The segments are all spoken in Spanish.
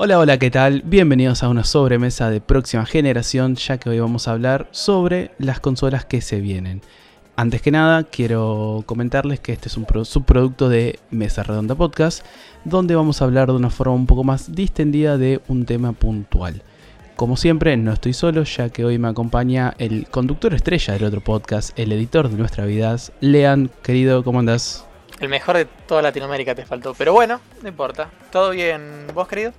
Hola, hola, ¿qué tal? Bienvenidos a una sobremesa de próxima generación, ya que hoy vamos a hablar sobre las consolas que se vienen. Antes que nada, quiero comentarles que este es un subproducto de Mesa Redonda Podcast, donde vamos a hablar de una forma un poco más distendida de un tema puntual. Como siempre, no estoy solo, ya que hoy me acompaña el conductor estrella del otro podcast, el editor de Nuestra Vidas, Lean, querido, ¿cómo andás? El mejor de toda Latinoamérica te faltó, pero bueno, no importa. ¿Todo bien vos, querido?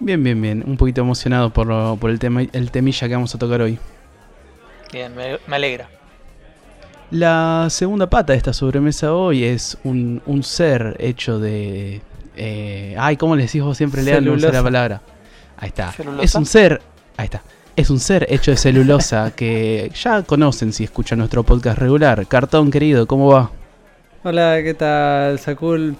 Bien, bien, bien. Un poquito emocionado por, el, tema, el temilla que vamos a tocar hoy. Bien, me, alegra. La segunda pata de esta sobremesa hoy es un, ser hecho de... Eh, ay, ¿cómo le decís vos siempre, Lean? No la palabra. Ahí está. Es un ser... Ahí está. Es un ser hecho de celulosa que ya conocen si escuchan nuestro podcast regular. Cartón, querido, ¿cómo va? Hola, ¿qué tal, Sakul?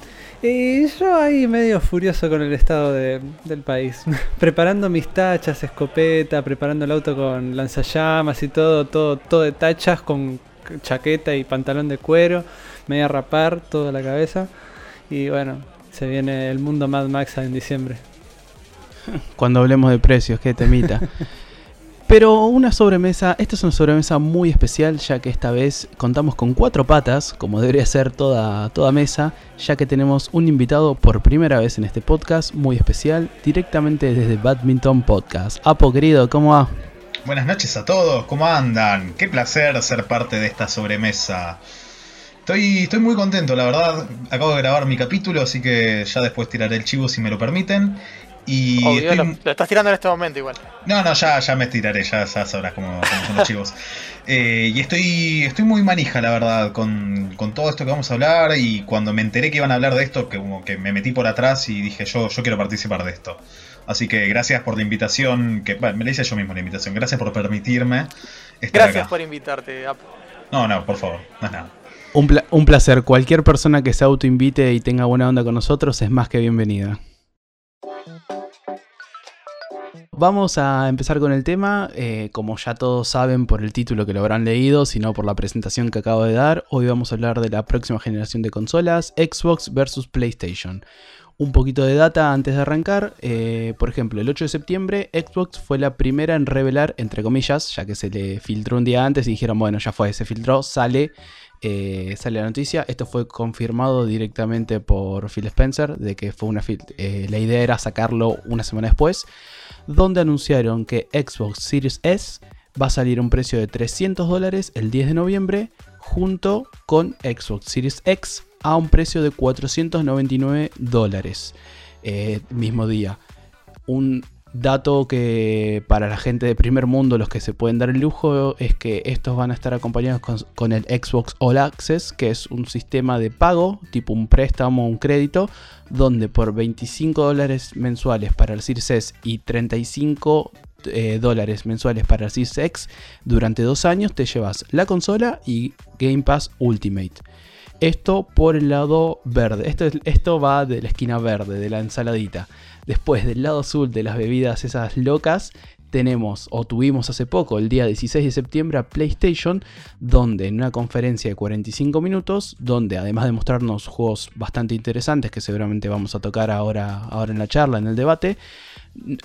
Y yo ahí medio furioso con el estado del país. preparando mis tachas, escopeta, preparando el auto con lanzallamas y todo, todo, todo de tachas con chaqueta y pantalón de cuero. Me voy a rapar toda la cabeza. Y bueno, se viene el mundo Mad Max en diciembre. Cuando hablemos de precios, qué temita. Pero una sobremesa, esta es una sobremesa muy especial ya que esta vez contamos con cuatro patas, como debería ser toda, toda mesa, ya que tenemos un invitado por primera vez en este podcast muy especial, directamente desde Badminton Podcast. Apo querido, ¿cómo va? Buenas noches a todos, ¿cómo andan? Qué placer ser parte de esta sobremesa. Estoy, estoy muy contento, la verdad. Acabo de grabar mi capítulo, así que ya después tiraré el chivo si me lo permiten. Y lo, estás tirando en este momento igual. No, no, ya, ya me estiraré, ya, sabrás cómo, son los chivos. Eh, y estoy, estoy muy manija, la verdad, con, todo esto que vamos a hablar. Y cuando me enteré que iban a hablar de esto, que como que me metí por atrás y dije, yo, yo quiero participar de esto. Así que gracias por la invitación, que me la hice yo mismo la invitación. Gracias por permitirme estar Gracias por invitarte. No, no, por favor, no es nada. Un, un placer. Cualquier persona que se autoinvite y tenga buena onda con nosotros es más que bienvenida. Vamos a empezar con el tema, eh, como ya todos saben por el título que lo habrán leído, sino por la presentación que acabo de dar, hoy vamos a hablar de la próxima generación de consolas, Xbox versus PlayStation. Un poquito de data antes de arrancar, eh, por ejemplo, el 8 de septiembre Xbox fue la primera en revelar, entre comillas, ya que se le filtró un día antes y dijeron, bueno, ya fue, se filtró, sale eh, sale la noticia. Esto fue confirmado directamente por Phil Spencer, de que fue una la idea era sacarlo una semana después, donde anunciaron que Xbox Series S va a salir a un precio de 300 dólares el 10 de noviembre, junto con Xbox Series X a un precio de 499 dólares. Eh, mismo día. Un Dato que para la gente de primer mundo, los que se pueden dar el lujo, es que estos van a estar acompañados con, el Xbox All Access, que es un sistema de pago, tipo un préstamo o un crédito, donde por 25 dólares mensuales para el Series S y 35 eh, dólares mensuales para el Series X, durante dos años te llevas la consola y Game Pass Ultimate. Esto por el lado verde. Esto, esto va de la esquina verde, de la ensaladita. Después del lado azul de las bebidas esas locas, tenemos o tuvimos hace poco, el día 16 de septiembre, a PlayStation, donde en una conferencia de 45 minutos, donde además de mostrarnos juegos bastante interesantes que seguramente vamos a tocar ahora, ahora en la charla, en el debate,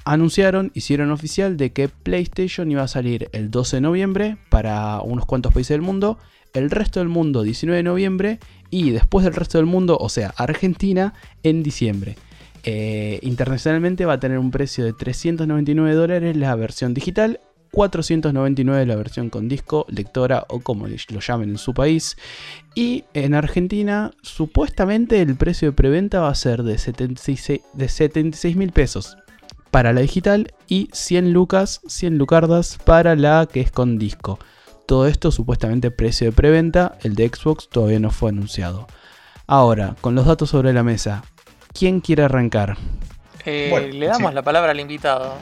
anunciaron, hicieron oficial de que PlayStation iba a salir el 12 de noviembre para unos cuantos países del mundo, el resto del mundo 19 de noviembre y después del resto del mundo, o sea, Argentina, en diciembre. Eh, internacionalmente va a tener un precio de 399 dólares la versión digital, 499 la versión con disco, lectora o como lo llamen en su país. Y en Argentina supuestamente el precio de preventa va a ser de 76 mil pesos para la digital y 100 lucas, 100 lucardas para la que es con disco. Todo esto supuestamente precio de preventa, el de Xbox todavía no fue anunciado. Ahora, con los datos sobre la mesa, ¿Quién quiere arrancar? Eh, le damos la palabra al invitado.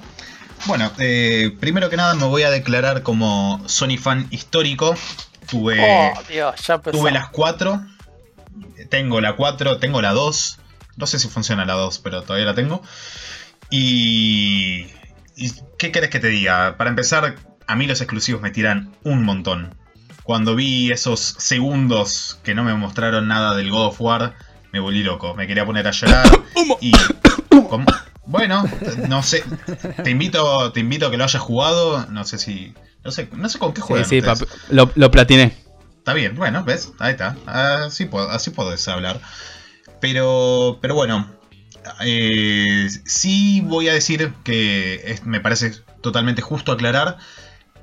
Bueno, eh, primero que nada me voy a declarar como Sony fan histórico. Tuve, oh, tuve las cuatro. Tengo la 4, tengo la 2. No sé si funciona la 2, pero todavía la tengo. Y, y. ¿Qué querés que te diga? Para empezar, a mí los exclusivos me tiran un montón. Cuando vi esos segundos que no me mostraron nada del God of War, me volví loco. Me quería poner a llorar. y. Bueno, no sé. Te invito, te invito a que lo hayas jugado. No sé si. No sé, no sé con qué juegan. Sí, sí, papi, lo, lo platiné. Está bien, bueno, ¿ves? Ahí está. Así, puedo, así podés hablar. Pero, pero bueno, eh, sí voy a decir que es- me parece totalmente justo aclarar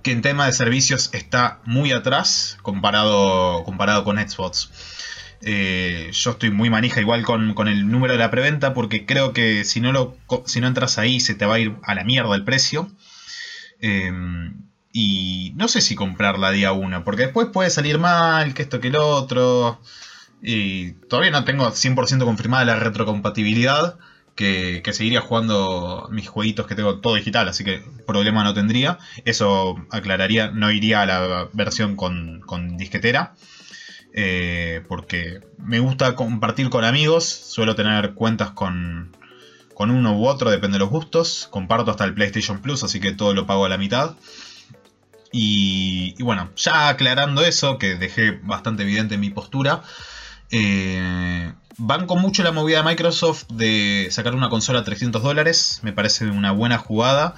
que en tema de servicios está muy atrás comparado, comparado con Xbox. Eh, yo estoy muy manija igual con, con el número de la preventa porque creo que si no, lo, si no entras ahí se te va a ir a la mierda el precio. Eh, y no sé si comprarla día 1, porque después puede salir mal, que esto que el otro. Y todavía no tengo 100% confirmada la retrocompatibilidad, que, seguiría jugando mis jueguitos que tengo todo digital, así que problema no tendría. Eso aclararía, no iría a la versión con, con disquetera. eh, porque me gusta compartir con amigos, suelo tener cuentas con, con uno u otro, depende de los gustos. Comparto hasta el PlayStation Plus, así que todo lo pago a la mitad. Y, y bueno, ya aclarando eso, que dejé bastante evidente mi postura, eh, banco mucho la movida de Microsoft de sacar una consola a 300 dólares, me parece una buena jugada.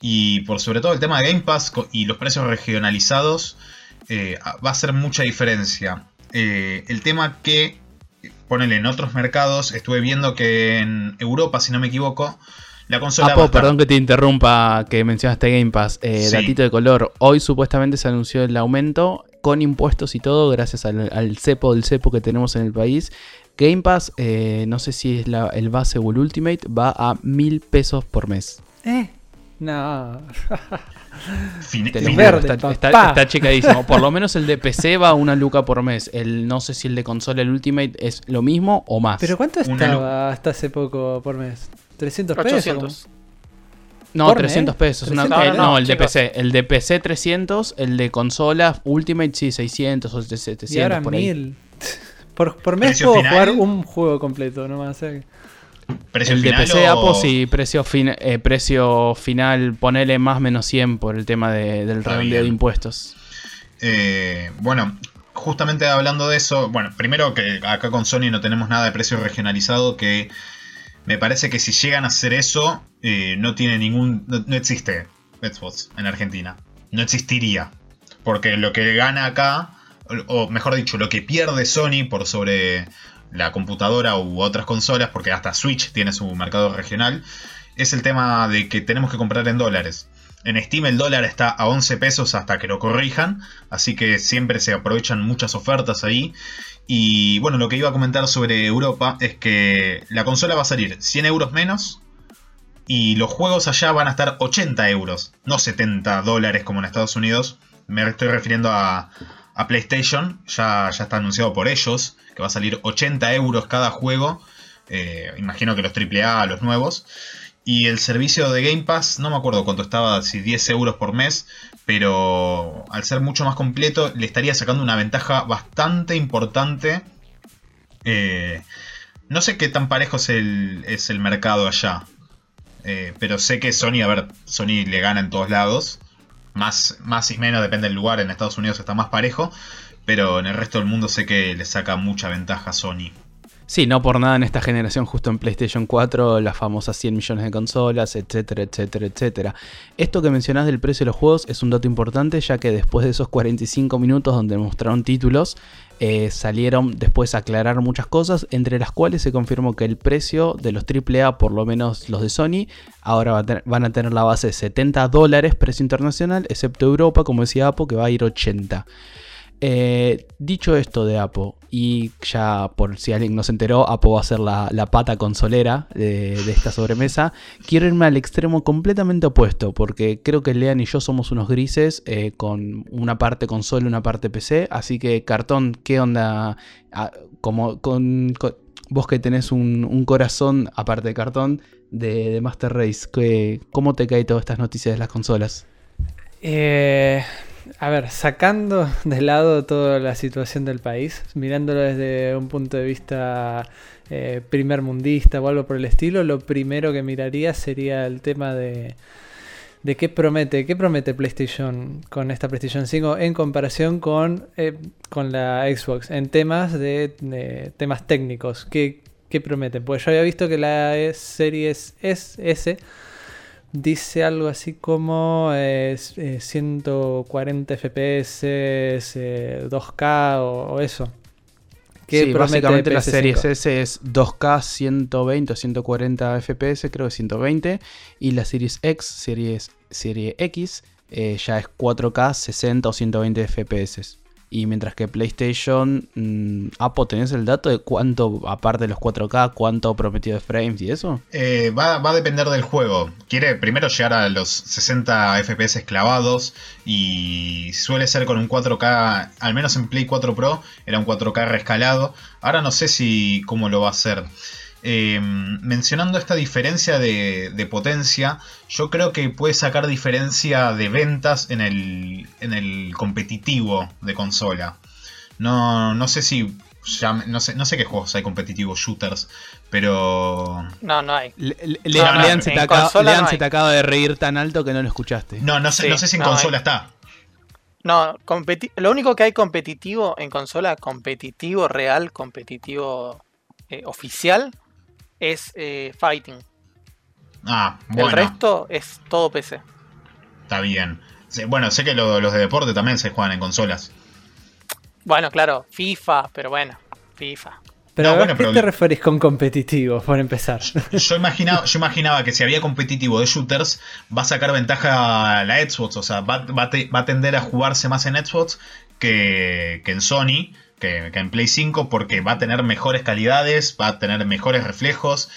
Y por sobre todo el tema de Game Pass y los precios regionalizados eh, va a hacer mucha diferencia. Eh, el tema que, ponele en otros mercados, estuve viendo que en Europa, si no me equivoco, la consola... va a Apo, estar- perdón que te interrumpa, que mencionaste Game Pass. Eh, Sí. Datito de color. Hoy supuestamente se anunció el aumento con impuestos y todo, gracias al, al cepo del cepo que tenemos en el país. Game Pass, eh, no sé si es la- el base o el Ultimate, va a mil pesos por mes. ¿Eh? No. fin- Te fin- verde, está, está- está checadísimo. Por lo menos el de PC va a una luca por mes. El, no sé si el de consola, el Ultimate, es lo mismo o más. ¿Pero cuánto Una estaba hasta hace poco por mes? ¿300 pesos? 800. No, ¿Por 300 mes? pesos. una- 300. eh, No, no, no, no, el de chicos. PC. El de PC 300, el de consola Ultimate sí 600 o 700 Y ahora por ahí. 1000. Por, por mes ¿Precio puedo final? jugar un juego completo nomás. ¿eh? ¿Precio El de PC o- Apo sí, precio, fin- eh, precio final, ponele más menos 100 por el tema de- del redondeo de impuestos. Eh, bueno, justamente hablando de eso, bueno, primero que acá con Sony no tenemos nada de precio regionalizado, que me parece que si llegan a hacer eso, eh, no tiene ningún, no, no existe Xbox en Argentina, no existiría, porque lo que gana acá, o, mejor dicho, lo que pierde Sony por sobre la computadora u otras consolas, porque hasta Switch tiene su mercado regional, es el tema de que tenemos que comprar en dólares. En Steam el dólar está a 11 pesos hasta que lo corrijan, así que siempre se aprovechan muchas ofertas ahí. Y bueno, lo que iba a comentar sobre Europa es que la consola va a salir 100 euros menos y los juegos allá van a estar 80 euros, no 70 dólares como en Estados Unidos. Me estoy refiriendo a, a PlayStation, ya, ya está anunciado por ellos, que va a salir 80 euros cada juego. Eh, imagino que los AAA, los nuevos. Y el servicio de Game Pass, no me acuerdo cuánto estaba, si 10 euros por mes, pero al ser mucho más completo, le estaría sacando una ventaja bastante importante. Eh, no sé qué tan parejo es el, es el mercado allá, eh, pero sé que Sony, a ver, Sony le gana en todos lados. Más, más y menos depende del lugar, en Estados Unidos está más parejo, pero en el resto del mundo sé que le saca mucha ventaja Sony. Sí, no por nada en esta generación, justo en PlayStation 4, las famosas 100 millones de consolas, etcétera, etcétera, etcétera. Esto que mencionás del precio de los juegos es un dato importante, ya que después de esos 45 minutos donde mostraron títulos, eh, salieron después a aclarar muchas cosas, entre las cuales se confirmó que el precio de los AAA, por lo menos los de Sony, ahora van a tener la base de 70 dólares, precio internacional, excepto Europa, como decía Apo, que va a ir 80. Eh, dicho esto de Apo, y ya por si alguien no se enteró, Apo va a ser la, la pata consolera de, esta sobremesa. Quiero irme al extremo completamente opuesto, porque creo que Lean y yo somos unos grises eh, con una parte consola y una parte PC. Así que, cartón, ¿qué onda? Ah, como con, vos que tenés un, un corazón, aparte de cartón, de, de Master Race, ¿qué- ¿cómo te caen todas estas noticias de las consolas? Eh, a ver, sacando de lado toda la situación del país, mirándolo desde un punto de vista eh, primer mundista o algo por el estilo, lo primero que miraría sería el tema de, de qué promete, qué promete PlayStation con esta PlayStation 5 en comparación con, eh, con la Xbox en temas de, temas técnicos. ¿Qué, qué prometen. Pues yo había visto que la Series S dice algo así como eh, eh, 140 FPS, eh, 2K o, o eso. ¿Qué Sí, básicamente la PS5? serie S es 2K 120 o 140 FPS, creo que 120. Y la Series X, series, serie X, eh, ya es 4K 60 o 120 FPS. Y mientras que PlayStation, mm, Apo, ¿tenés el dato de cuánto, aparte de los 4K, cuánto prometido de frames y eso? Eh, va, va a depender del juego. Quiere primero llegar a los 60 FPS clavados y suele ser con un 4K, al menos en Play 4 Pro era un 4K rescalado. Ahora no sé si cómo lo va a hacer. Eh, mencionando esta diferencia de, de potencia, yo creo que puede sacar diferencia de ventas en el, en el competitivo de consola. No, no sé si... ya- no, sé, no sé qué juegos hay competitivos shooters, pero No, no hay. Le- le- No, no, Lean se te acaba- consola Lean no se te acaba de reír tan alto que no lo escuchaste. No, no sé, Sí, no sé si en no, consola hay- está. No, competi- lo único que hay competitivo en consola, competitivo real, competitivo eh, oficial, es eh, Fighting. Ah, bueno, El resto es todo PC. está bien. Bueno, sé que lo- los de deporte también se juegan en consolas. Bueno, claro, FIFA, pero bueno, FIFA. Pero No, ¿a bueno, qué pero- te referís con competitivo, por empezar? Yo imaginaba, yo imaginaba que si había competitivo de shooters, va a sacar ventaja a la Xbox. O sea, va, va te- va a tender a jugarse más en Xbox que, que en Sony, que, que en Play 5, porque va a tener mejores calidades, va a tener mejores reflejos.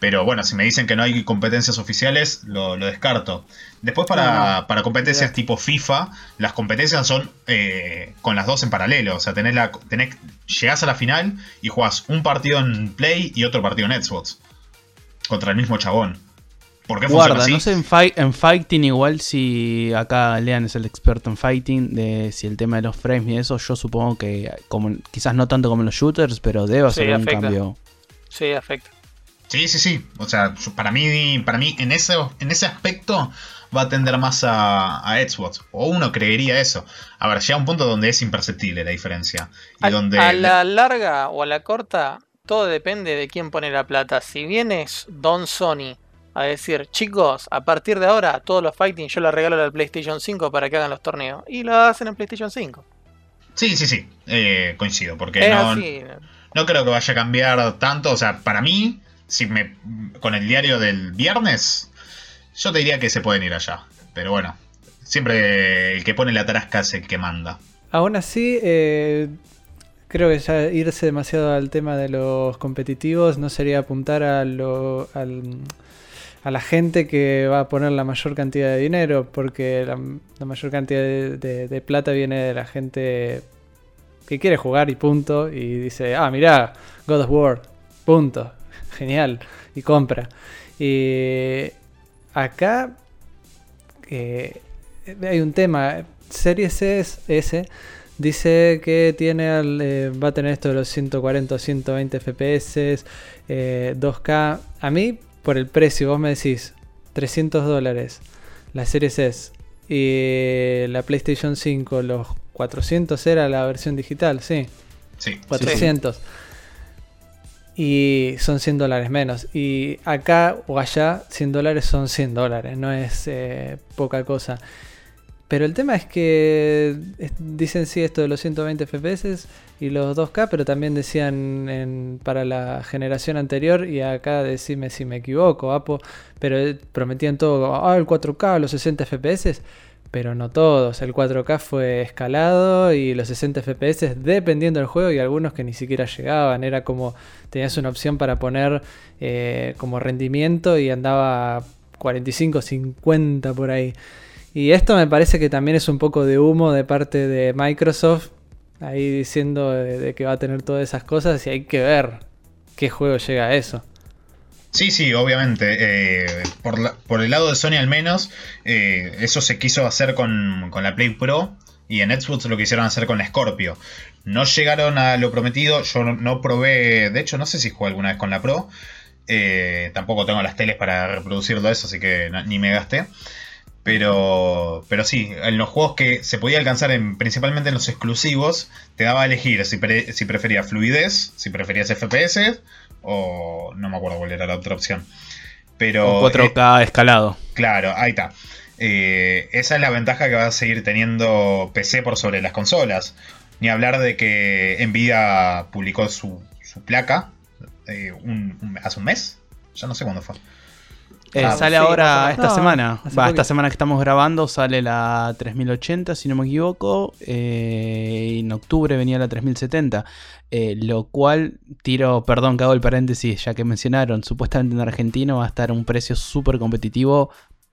Pero bueno, si me dicen que no hay competencias oficiales, lo, lo descarto. Después para, para competencias tipo FIFA, las competencias son eh, con las dos en paralelo. O sea, tenés la, tenés, llegás a la final y jugás un partido en Play y otro partido en Xbox. Contra el mismo chabón. ¿Por qué funciona Guarda, así? no sé en, en Fighting igual si acá Lean es el experto en Fighting, de si el tema de los frames y eso, yo supongo que como quizás no tanto como en los shooters, pero debe Sí, hacer un afecta. cambio. Sí, afecta. Sí, sí, sí. O sea, para mí, para mí en, ese, en ese aspecto va a tender más a, a Xbox. O uno creería eso. A ver, llega un punto donde es imperceptible la diferencia. Y A, donde a la larga o a la corta, todo depende de quién pone la plata. Si vienes Don Sony a decir, chicos, a partir de ahora, todos los fighting yo les regalo la PlayStation 5 para que hagan los torneos. Y lo hacen en PlayStation 5. Sí, sí, sí. eh, coincido. Porque Es no, así. no creo que vaya a cambiar tanto. O sea, para mí, si me con el diario del viernes, yo te diría que se pueden ir allá. Pero bueno, siempre el que pone la tarasca es el que manda. Aún así, eh, creo que ya irse demasiado al tema de los competitivos no sería apuntar a, lo, al- a la gente que va a poner la mayor cantidad de dinero, porque la, mayor cantidad de, plata viene de la gente que quiere jugar y punto, y dice, ah, mirá, God of War, punto, genial, y compra. Y acá eh, hay un tema. Series S, dice que tiene eh, va a tener esto de los 140 o 120 FPS, eh, 2K. A mí, por el precio, vos me decís 300 dólares la Series S y la PlayStation 5, los 400 era la versión digital, sí. Sí. 400. Y son 100 dólares menos. Y acá o allá 100 dólares son 100 dólares. No es eh, poca cosa. Pero el tema es que dicen sí esto de los 120 FPS y los 2K, pero también decían para la generación anterior, y acá decime si me equivoco, Apo, pero eh, prometían todo, ah, el 4K, los 60 FPS, pero no todos. El 4K fue escalado y los 60 FPS dependiendo del juego y algunos que ni siquiera llegaban. Era como tenías una opción para poner eh, como rendimiento y andaba 45, 50 por ahí. Y esto me parece que también es un poco de humo de parte de Microsoft, ahí diciendo de, que va a tener todas esas cosas y hay que ver qué juego llega a eso. Sí, sí, obviamente. eh, por, el lado de Sony al menos, eh, eso se quiso hacer con, con la Play Pro y en Xbox lo quisieron hacer con la Scorpio. No llegaron a lo prometido, yo no, probé, de hecho no sé si jugué alguna vez con la Pro, eh, tampoco tengo las teles para reproducirlo eso, así que ni me gasté. Pero, pero sí, en los juegos que se podía alcanzar en, principalmente en los exclusivos, te daba a elegir si, pre- si preferías fluidez, si preferías FPS o no me acuerdo cuál era la otra opción. Pero O 4K escalado. Claro, ahí está. Eh, esa es la ventaja que va a seguir teniendo PC por sobre las consolas. Ni hablar de que Nvidia publicó su, su placa eh, un- un- hace un mes. Ya no sé cuándo fue. Eh, Ah, sale sí, ahora esta No, semana. Va, esta semana que estamos grabando sale la 3080, si no me equivoco. eh, en octubre venía la 3070. eh, lo cual, tiro, perdón que hago el paréntesis, ya que mencionaron, supuestamente en Argentino va a estar un precio súper competitivo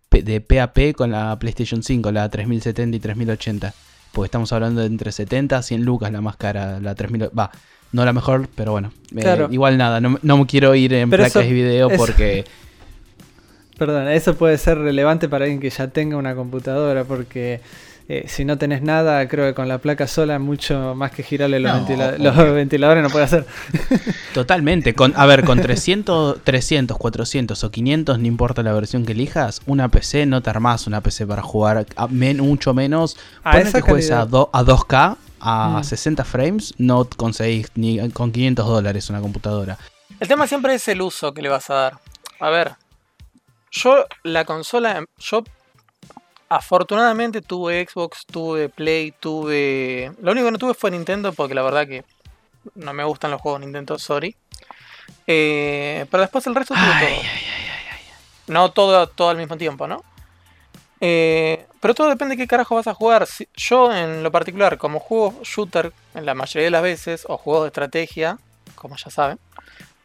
pe- de PAP con la PlayStation 5, la 3070 y 3080. Porque estamos hablando de entre 70 a 100 lucas la más cara, la 3000. Va, no la mejor, pero bueno. eh, Claro. igual nada, no, no me quiero ir en Pero placas eso- y video eso- porque. Perdón, eso puede ser relevante para alguien que ya tenga una computadora, porque eh, si no tenés nada, creo que con la placa sola, mucho más que girarle los, No, ventila- obvio. los ventiladores no puede hacer. Totalmente. Con, a ver, con 300, 300, 400 o 500, no importa la versión que elijas, una PC no te armás una PC para jugar a men- mucho menos. A esa que juegues a, do- a 2K, a Mm. 60 frames, no conseguís ni con 500 dólares una computadora. El tema siempre es el uso que le vas a dar. A ver, yo la consola, yo afortunadamente tuve Xbox, tuve Play, tuve... Lo único que no tuve fue Nintendo porque la verdad que no me gustan los juegos Nintendo, sorry. Eh, pero después el resto tuve Ay, todo. No todo, todo al mismo tiempo, ¿no? Eh, pero todo depende de qué carajo vas a jugar. Si- yo en lo particular, como juego shooter en la mayoría de las veces, o juegos de estrategia, como ya saben,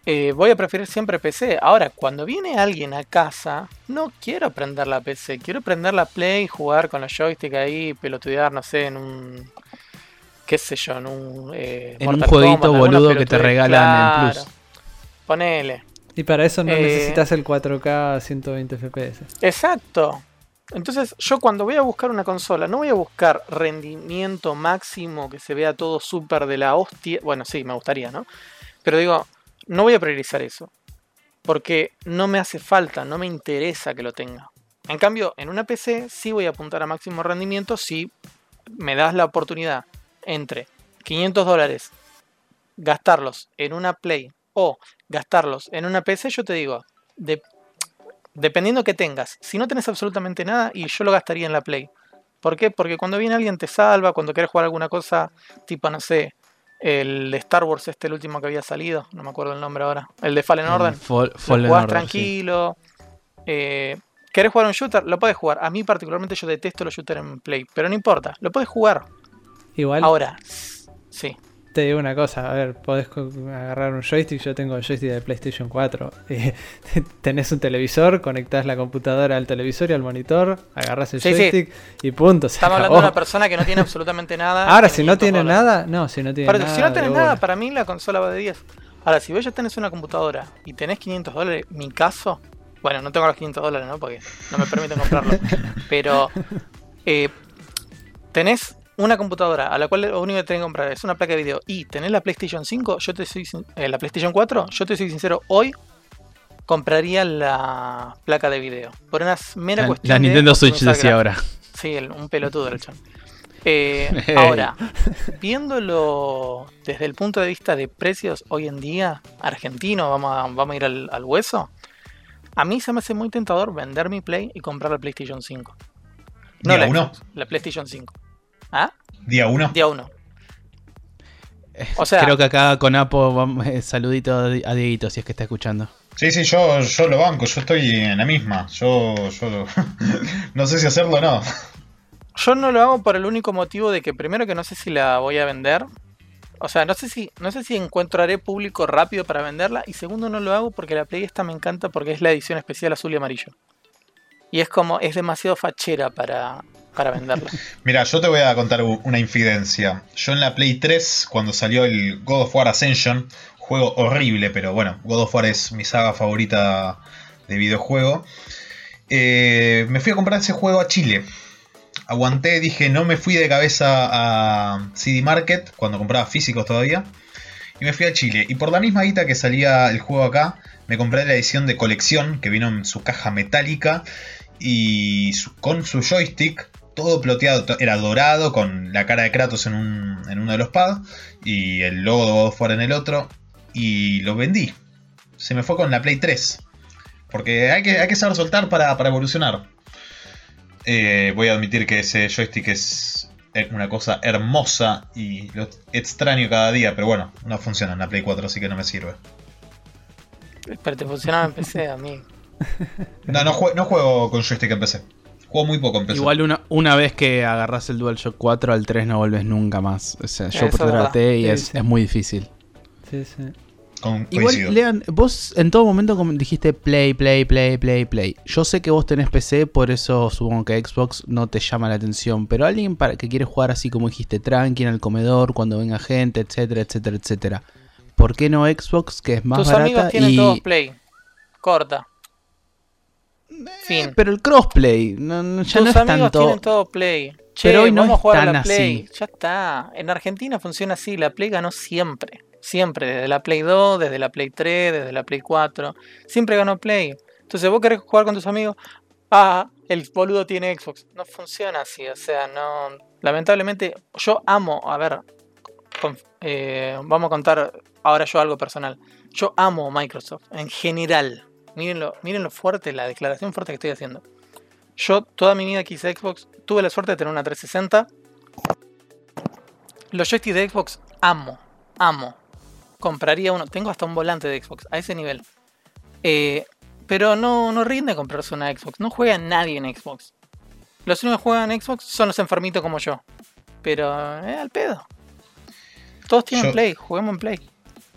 eh, voy a preferir siempre PC. Ahora, cuando viene alguien a casa, no quiero prender la PC, quiero prender la Play, jugar con los joystick ahí, pelotudear, no sé, en un... qué sé yo, en un... eh, En un jueguito Kombat, boludo que te regalan en. Plus. Ponele. Y para eso no Eh, necesitas el 4K 120 FPS. Exacto. Entonces, yo cuando voy a buscar una consola, no voy a buscar rendimiento máximo, que se vea todo súper de la hostia. Bueno, sí, me gustaría, ¿no? Pero digo, no voy a priorizar eso. Porque no me hace falta, no me interesa que lo tenga. En cambio, en una PC sí voy a apuntar a máximo rendimiento si me das la oportunidad entre 500 dólares gastarlos en una Play o gastarlos en una PC, yo te digo, de- dependiendo que tengas, si no tenés absolutamente nada, y yo lo gastaría en la Play. ¿Por qué? Porque cuando viene alguien te salva, cuando quieres jugar alguna cosa, tipo, no sé, el de Star Wars, este, el último que había salido, no me acuerdo el nombre ahora, el de Fallen Order, Fall- lo Fallen jugás Order, sí. tranquilo. eh, ¿Querés jugar un shooter? Lo puedes jugar. A mí particularmente yo detesto los shooters en Play, pero no importa, lo puedes jugar. Igual Ahora, sí. Te digo una cosa, a ver, podés agarrar un joystick, yo tengo el joystick de PlayStation 4. eh, tenés un televisor, conectás la computadora al televisor y al monitor, agarrás el Sí, sí. joystick y punto. se Estamos hablando de una persona que no tiene absolutamente nada. Ahora, si no 500 tiene nada, no, si no tiene Pero nada. si no tenés nada, para mí la consola va de 10. Ahora, si vos ya tenés una computadora y tenés 500 dólares, mi caso, bueno, no tengo los 500 dólares, ¿no? Porque no me permiten comprarlo. Pero eh, tenés una computadora a la cual lo único que tenés que comprar es una placa de video y tenés la PlayStation 5, yo te soy sin- eh, la PlayStation 4, yo te soy sincero, hoy compraría la placa de video. Por una mera La, cuestión la de Nintendo Switch optimizar decía ahora. Sí, el- un pelotudo el chan. Eh, Hey. ahora, viéndolo desde el punto de vista de precios hoy en día, argentino, vamos a, vamos a ir al, al hueso. A mí se me hace muy tentador vender mi Play y comprar la PlayStation 5. No la uno. La PlayStation 5. ¿Ah? Día 1. Día 1. O sea, Creo que acá con Apo, eh, saludito a Di- a Dieguito si es que está escuchando. Sí, sí, yo, yo lo banco, yo estoy en la misma. Yo, yo no sé si hacerlo o no. Yo no lo hago por el único motivo de que primero que no sé si la voy a vender. O sea, no sé si no sé si encontraré público rápido para venderla. Y segundo, no lo hago porque la Play esta me encanta porque es la edición especial azul y amarillo. Y es como, es demasiado fachera para, para venderla. Mira, yo te voy a contar una infidencia. Yo en la Play 3, cuando salió el God of War Ascension, juego horrible, pero bueno, God of War es mi saga favorita de videojuego. eh, me fui a comprar ese juego a Chile. Aguanté, dije, no me fui de cabeza a CD Market, cuando compraba físicos todavía. Y me fui a Chile. Y por la misma guita que salía el juego acá, me compré la edición de colección, que vino en su caja metálica. y con su joystick, todo ploteado, era dorado con la cara de Kratos en, uno de los pads y el logo de God of War en el otro, y lo vendí. Se me fue con la Play 3. Porque hay que, hay que saber soltar para, evolucionar. Eh, voy a admitir que ese joystick es una cosa hermosa y lo extraño cada día, pero bueno, no funciona en la Play 4, así que no me sirve. Pero te funcionaba en PC, a mí. No, no, juego, con joystick en PC. Juego muy poco en PC. Igual una, una vez que agarras el DualShock 4 al 3 no vuelves nunca más. O sea, yo traté y es, es muy difícil. Sí, sí. Igual, Lean, vos en todo momento dijiste play, play, play, play, play. Yo sé que vos tenés PC, por eso supongo que Xbox no te llama la atención. Pero alguien para que quiere jugar así como dijiste, tranqui en el comedor, cuando venga gente, etcétera, etcétera, etcétera. ¿Por qué no Xbox, que es más Tus barata? amigos tienen todos Play. Corta. Eh, pero el crossplay, no, ya no es amigos tanto... tienen todo Play. pero hoy no vamos a jugar a la Play. Ya está. En Argentina funciona así. La Play ganó siempre. Siempre, desde la Play 2, desde la Play 3, desde la Play 4. Siempre ganó Play. Entonces vos querés jugar con tus amigos. Ah, el boludo tiene Xbox. No funciona así. O sea, no. Lamentablemente, yo amo. A ver. Eh, vamos a contar ahora yo algo personal. Yo amo Microsoft en general. Miren lo, miren lo fuerte, la declaración fuerte que estoy haciendo. Yo toda mi vida quise Xbox. Tuve la suerte de tener una 360. Los joysticks de Xbox amo. Amo compraría uno. Tengo hasta un volante de Xbox, a ese nivel. Eh, pero no, no rinde comprarse una Xbox. No juega nadie en Xbox. Los únicos que juegan en Xbox son los enfermitos como yo. Pero eh, al pedo. Todos tienen Play, juguemos en Play.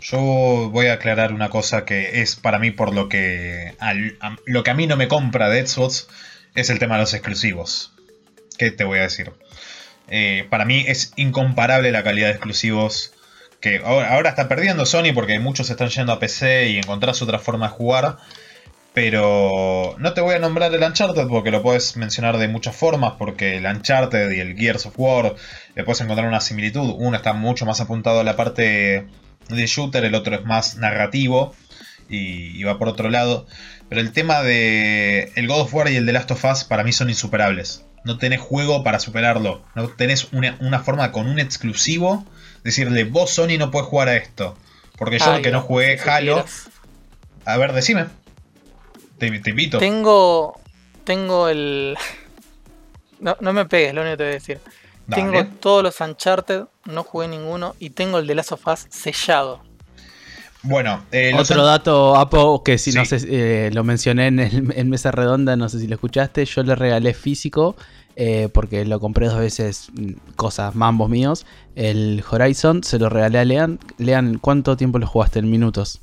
Yo voy a aclarar una cosa que es para mí por lo que lo que a mí no me compra de Xbox es el tema de los exclusivos. ¿Qué te voy a decir? Eh, para mí es incomparable la calidad de exclusivos que ahora, está perdiendo Sony porque muchos están yendo a PC y encontrás otra forma de jugar. Pero no te voy a nombrar el Uncharted porque lo puedes mencionar de muchas formas, porque el Uncharted y el Gears of War le puedes encontrar una similitud. Uno está mucho más apuntado a la parte de shooter, el otro es más narrativo y, va por otro lado. Pero el tema de el God of War y el The Last of Us para mí son insuperables. No tenés juego para superarlo. No tenés una, una forma con un exclusivo decirle, vos Sony no puedes jugar a esto. Porque yo que no jugué Halo... A ver, decime. Te, invito. Tengo... Tengo el... No, no me pegues, lo único que te voy a decir. Tengo todos los Uncharted, no jugué ninguno, y tengo el de Last of Us sellado. Bueno, eh, otro dato, Apo, que si no sé, eh, lo mencioné en, en Mesa Redonda, no sé si lo escuchaste, yo le regalé físico eh, porque lo compré dos veces, mm, cosas, mambos míos. El Horizon se lo regalé a Lean. Lean, ¿cuánto tiempo lo jugaste en minutos?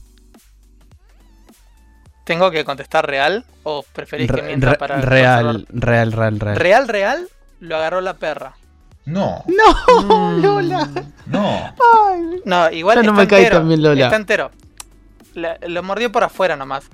¿Tengo que contestar real o preferís que mienta para real, real, real, real. Real, real, lo agarró la perra. No. No, mm, Lola. No. No, igual está no me entero, también, Lola. Está entero. lo mordió por afuera nomás.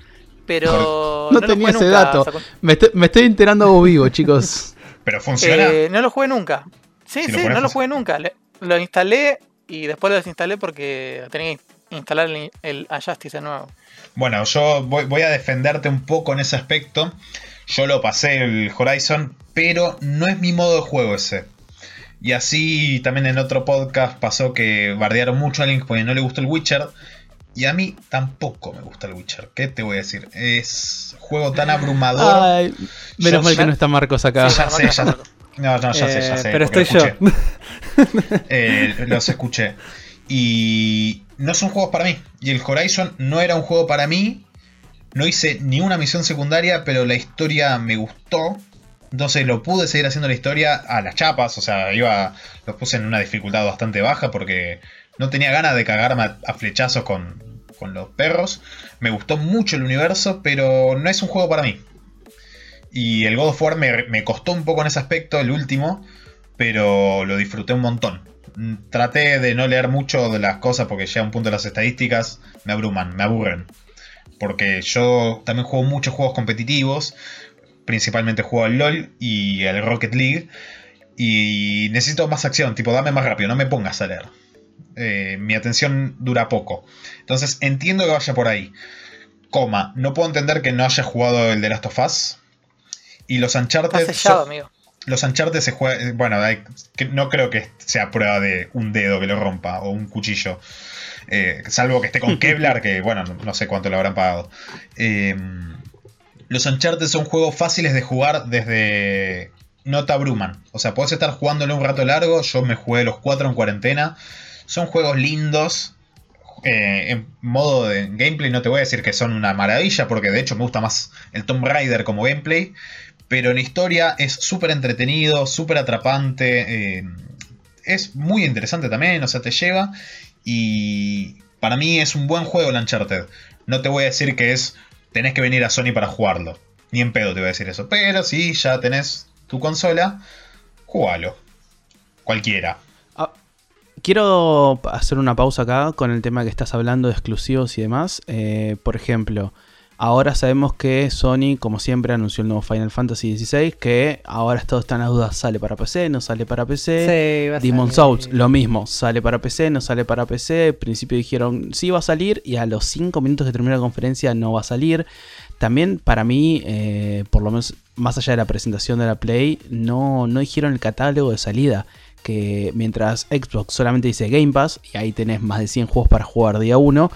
Pero no, tenía ese dato. Me estoy, me estoy enterando vivo, chicos. Pero funciona. Eh, no lo jugué nunca. Sí, sí, no lo jugué nunca. lo instalé y después lo desinstalé porque tenía que instalar el, el de nuevo. Bueno, yo voy, a defenderte un poco en ese aspecto. Yo lo pasé el Horizon, pero no es mi modo de juego ese. Y así también en otro podcast pasó que bardearon mucho a Link porque no le gustó el Witcher. Y a mí tampoco me gusta el Witcher. ¿Qué te voy a decir? Es juego tan abrumador. Ay, menos mal que no está Marcos acá. ya sé, ya, no, no, ya sé, ya sé. Pero estoy yo. Eh, los escuché. Y no son juegos para mí. Y el Horizon no era un juego para mí. No hice ni una misión secundaria, pero la historia me gustó. Entonces lo pude seguir haciendo la historia a las chapas. O sea, iba. Los puse en una dificultad bastante baja porque no tenía ganas de cagarme a flechazos con, con los perros. Me gustó mucho el universo, pero no es un juego para mí. Y el God of War me, costó un poco en ese aspecto, el último, pero lo disfruté un montón. Traté de no leer mucho de las cosas porque ya a un punto de las estadísticas me abruman, me aburren. Porque yo también juego muchos juegos competitivos, principalmente juego al LOL y al Rocket League. Y necesito más acción, tipo, dame más rápido, no me pongas a leer. Eh, mi atención dura poco. Entonces entiendo que vaya por ahí. Coma, no puedo entender que no haya jugado el de Last of Us. Y los Uncharted. Sellado, son- amigo. los Uncharted se juegan. Bueno, hay- que no creo que sea prueba de un dedo que lo rompa o un cuchillo. Eh, salvo que esté con Kevlar, que bueno, no, sé cuánto lo habrán pagado. Eh, los Uncharted son juegos fáciles de jugar desde. No te abruman. O sea, puedes estar jugándolo un rato largo. Yo me jugué los cuatro en cuarentena. Son juegos lindos. Eh, en modo de gameplay no te voy a decir que son una maravilla, porque de hecho me gusta más el Tomb Raider como gameplay. Pero en historia es súper entretenido, súper atrapante. eh, es muy interesante también, o sea, te lleva. Y para mí es un buen juego el Uncharted. No te voy a decir que es. Tenés que venir a Sony para jugarlo. Ni en pedo te voy a decir eso. Pero si ya tenés tu consola, jugalo. Cualquiera. Ah, quiero hacer una pausa acá con el tema que estás hablando de exclusivos y demás. Eh, por ejemplo, ahora sabemos que Sony, como siempre, anunció el nuevo Final Fantasy XVI, que ahora todo está en la duda, sale para PC, no sale para PC. Sí, va a Demon. Souls, lo mismo, sale para PC, no sale para PC. Al principio dijeron sí va a salir y a los 5 minutos que terminó la conferencia no va a salir. También para mí, eh, por lo menos más allá de la presentación de la Play, no, no dijeron el catálogo de salida. Que mientras Xbox solamente dice Game Pass y ahí tenés más de 100 juegos para jugar día 1,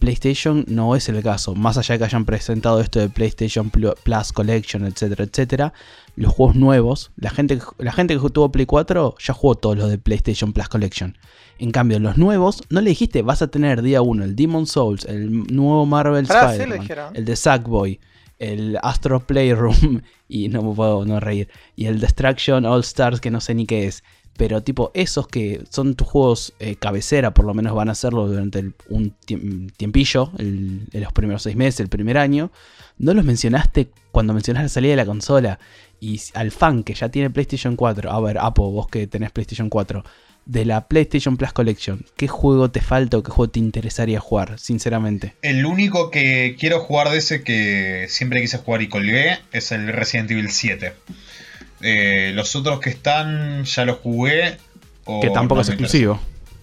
PlayStation no es el caso. Más allá de que hayan presentado esto de PlayStation Plu- Plus Collection, etcétera, etcétera. Los juegos nuevos, la gente, que- la gente que tuvo Play 4 ya jugó todos los de PlayStation Plus Collection. En cambio, los nuevos, no le dijiste, vas a tener día 1 el Demon Souls, el nuevo Marvel sí Spider-Man, el de Sackboy, el Astro Playroom, y no me puedo no reír, y el Destruction All Stars, que no sé ni qué es. Pero tipo, esos que son tus juegos eh, cabecera, por lo menos van a hacerlo durante un tiem- tiempillo, el- los primeros seis meses, el primer año, no los mencionaste cuando mencionaste la salida de la consola. Y al fan que ya tiene PlayStation 4, a ver, Apo, vos que tenés PlayStation 4, de la PlayStation Plus Collection, ¿qué juego te falta o qué juego te interesaría jugar, sinceramente? El único que quiero jugar de ese que siempre quise jugar y colgué es el Resident Evil 7. Eh, los otros que están ya los jugué. o que tampoco no es exclusivo.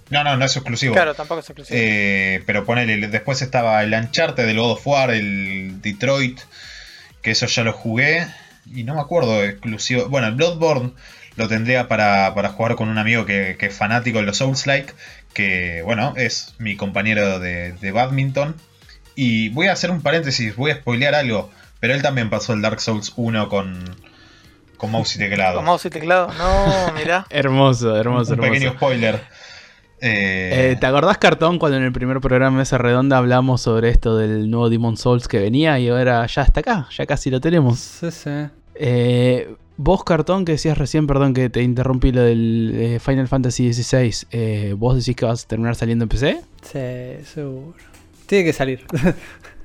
No, no, no es exclusivo. Claro, tampoco es exclusivo. Eh, pero ponele, después estaba el Uncharted, el God of War, el Detroit, que eso ya lo jugué. Y no me acuerdo exclusivo. Bueno, el Bloodborne lo tendría para, para jugar con un amigo que, que es fanático de los Souls-like, que bueno, es mi compañero de, de badminton. Y voy a hacer un paréntesis, voy a spoilear algo, pero él también pasó el Dark Souls 1 con, con mouse y teclado. Con mouse y teclado. No, mirá. Hermoso, hermoso, un hermoso. pequeño spoiler. Eh, Eh, ¿Te acordás, Cartón, cuando en el primer programa de Mesa Redonda hablamos sobre esto del nuevo Demon Souls que venía y ahora ya está acá, ya casi lo tenemos? Sí, sí. Eh, vos, Cartón, que decías recién, perdón que te interrumpí lo del eh, Final Fantasy XVI, eh, ¿vos decís que vas a terminar saliendo en PC? Sí, seguro. Tiene que salir.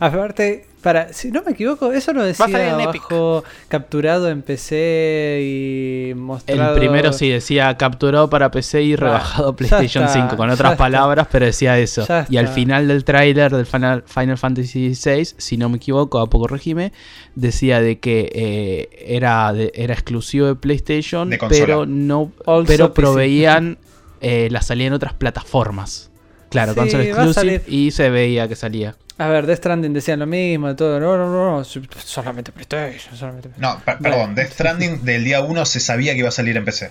Aparte, para, si no me equivoco, eso lo decía en abajo, capturado en PC y El mostrado... primero sí decía capturado para PC y rebajado a ya PlayStation está, 5, con otras está. palabras, pero decía eso. Ya Y al final del tráiler del Final, Final Fantasy XVI, si no me equivoco, a poco regime, decía de que eh, era, de- era exclusivo de PlayStation, De pero no Also pero PC. proveían eh, la salida en otras plataformas. Claro, Sí, console exclusive y se veía que salía. A ver, Death Stranding decían lo mismo, de todo. No, no, no, no, solamente PlayStation, solamente No, per- perdón, Death Stranding del día 1 se sabía que iba a salir en PC.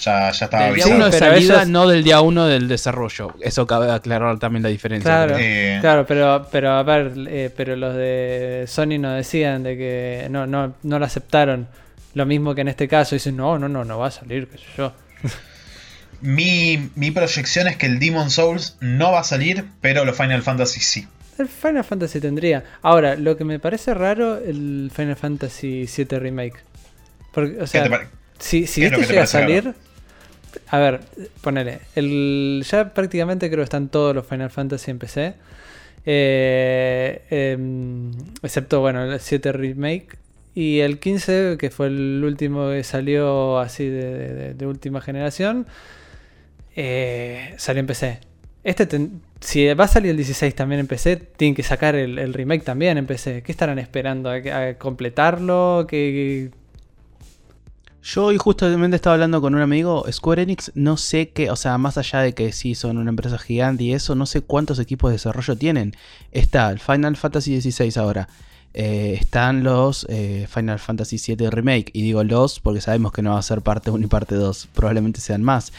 Ya, ya estaba Del día. 1 de pero salida, no del día 1 del desarrollo. Eso cabe aclarar también la diferencia. Claro. Eh, Claro, pero, pero a ver, eh, pero los de Sony no decían de que no, no, no lo aceptaron. Lo mismo que en este caso, dicen, no, no, no, no va a salir, qué sé yo. Mi, mi proyección es que el Demon Souls no va a salir, pero los Final Fantasy sí. El Final Fantasy tendría. Ahora, lo que me parece raro, el Final Fantasy VII Remake. Porque, o ¿Qué sea, te pare- si, si qué este te llega a salir. A ver, ponele. El, ya prácticamente creo que están todos los Final Fantasy en PC. Eh, em, excepto, bueno, el 7 Remake. Y el 15, que fue el último que salió así de, de- de última generación, eh, salió en PC. Este si va a salir el 16 también en PC, tienen que sacar el, remake también en PC. ¿Qué estarán esperando? ¿A, a completarlo? ¿Qué, Yo hoy justamente estaba hablando con un amigo, Square Enix, no sé qué, o sea, más allá de que sí son una empresa gigante y eso, no sé cuántos equipos de desarrollo tienen. Está el Final Fantasy XVI ahora. eh, están los eh, Final Fantasy VII Remake. Y digo los porque sabemos que no va a ser parte 1 y parte 2, probablemente sean más.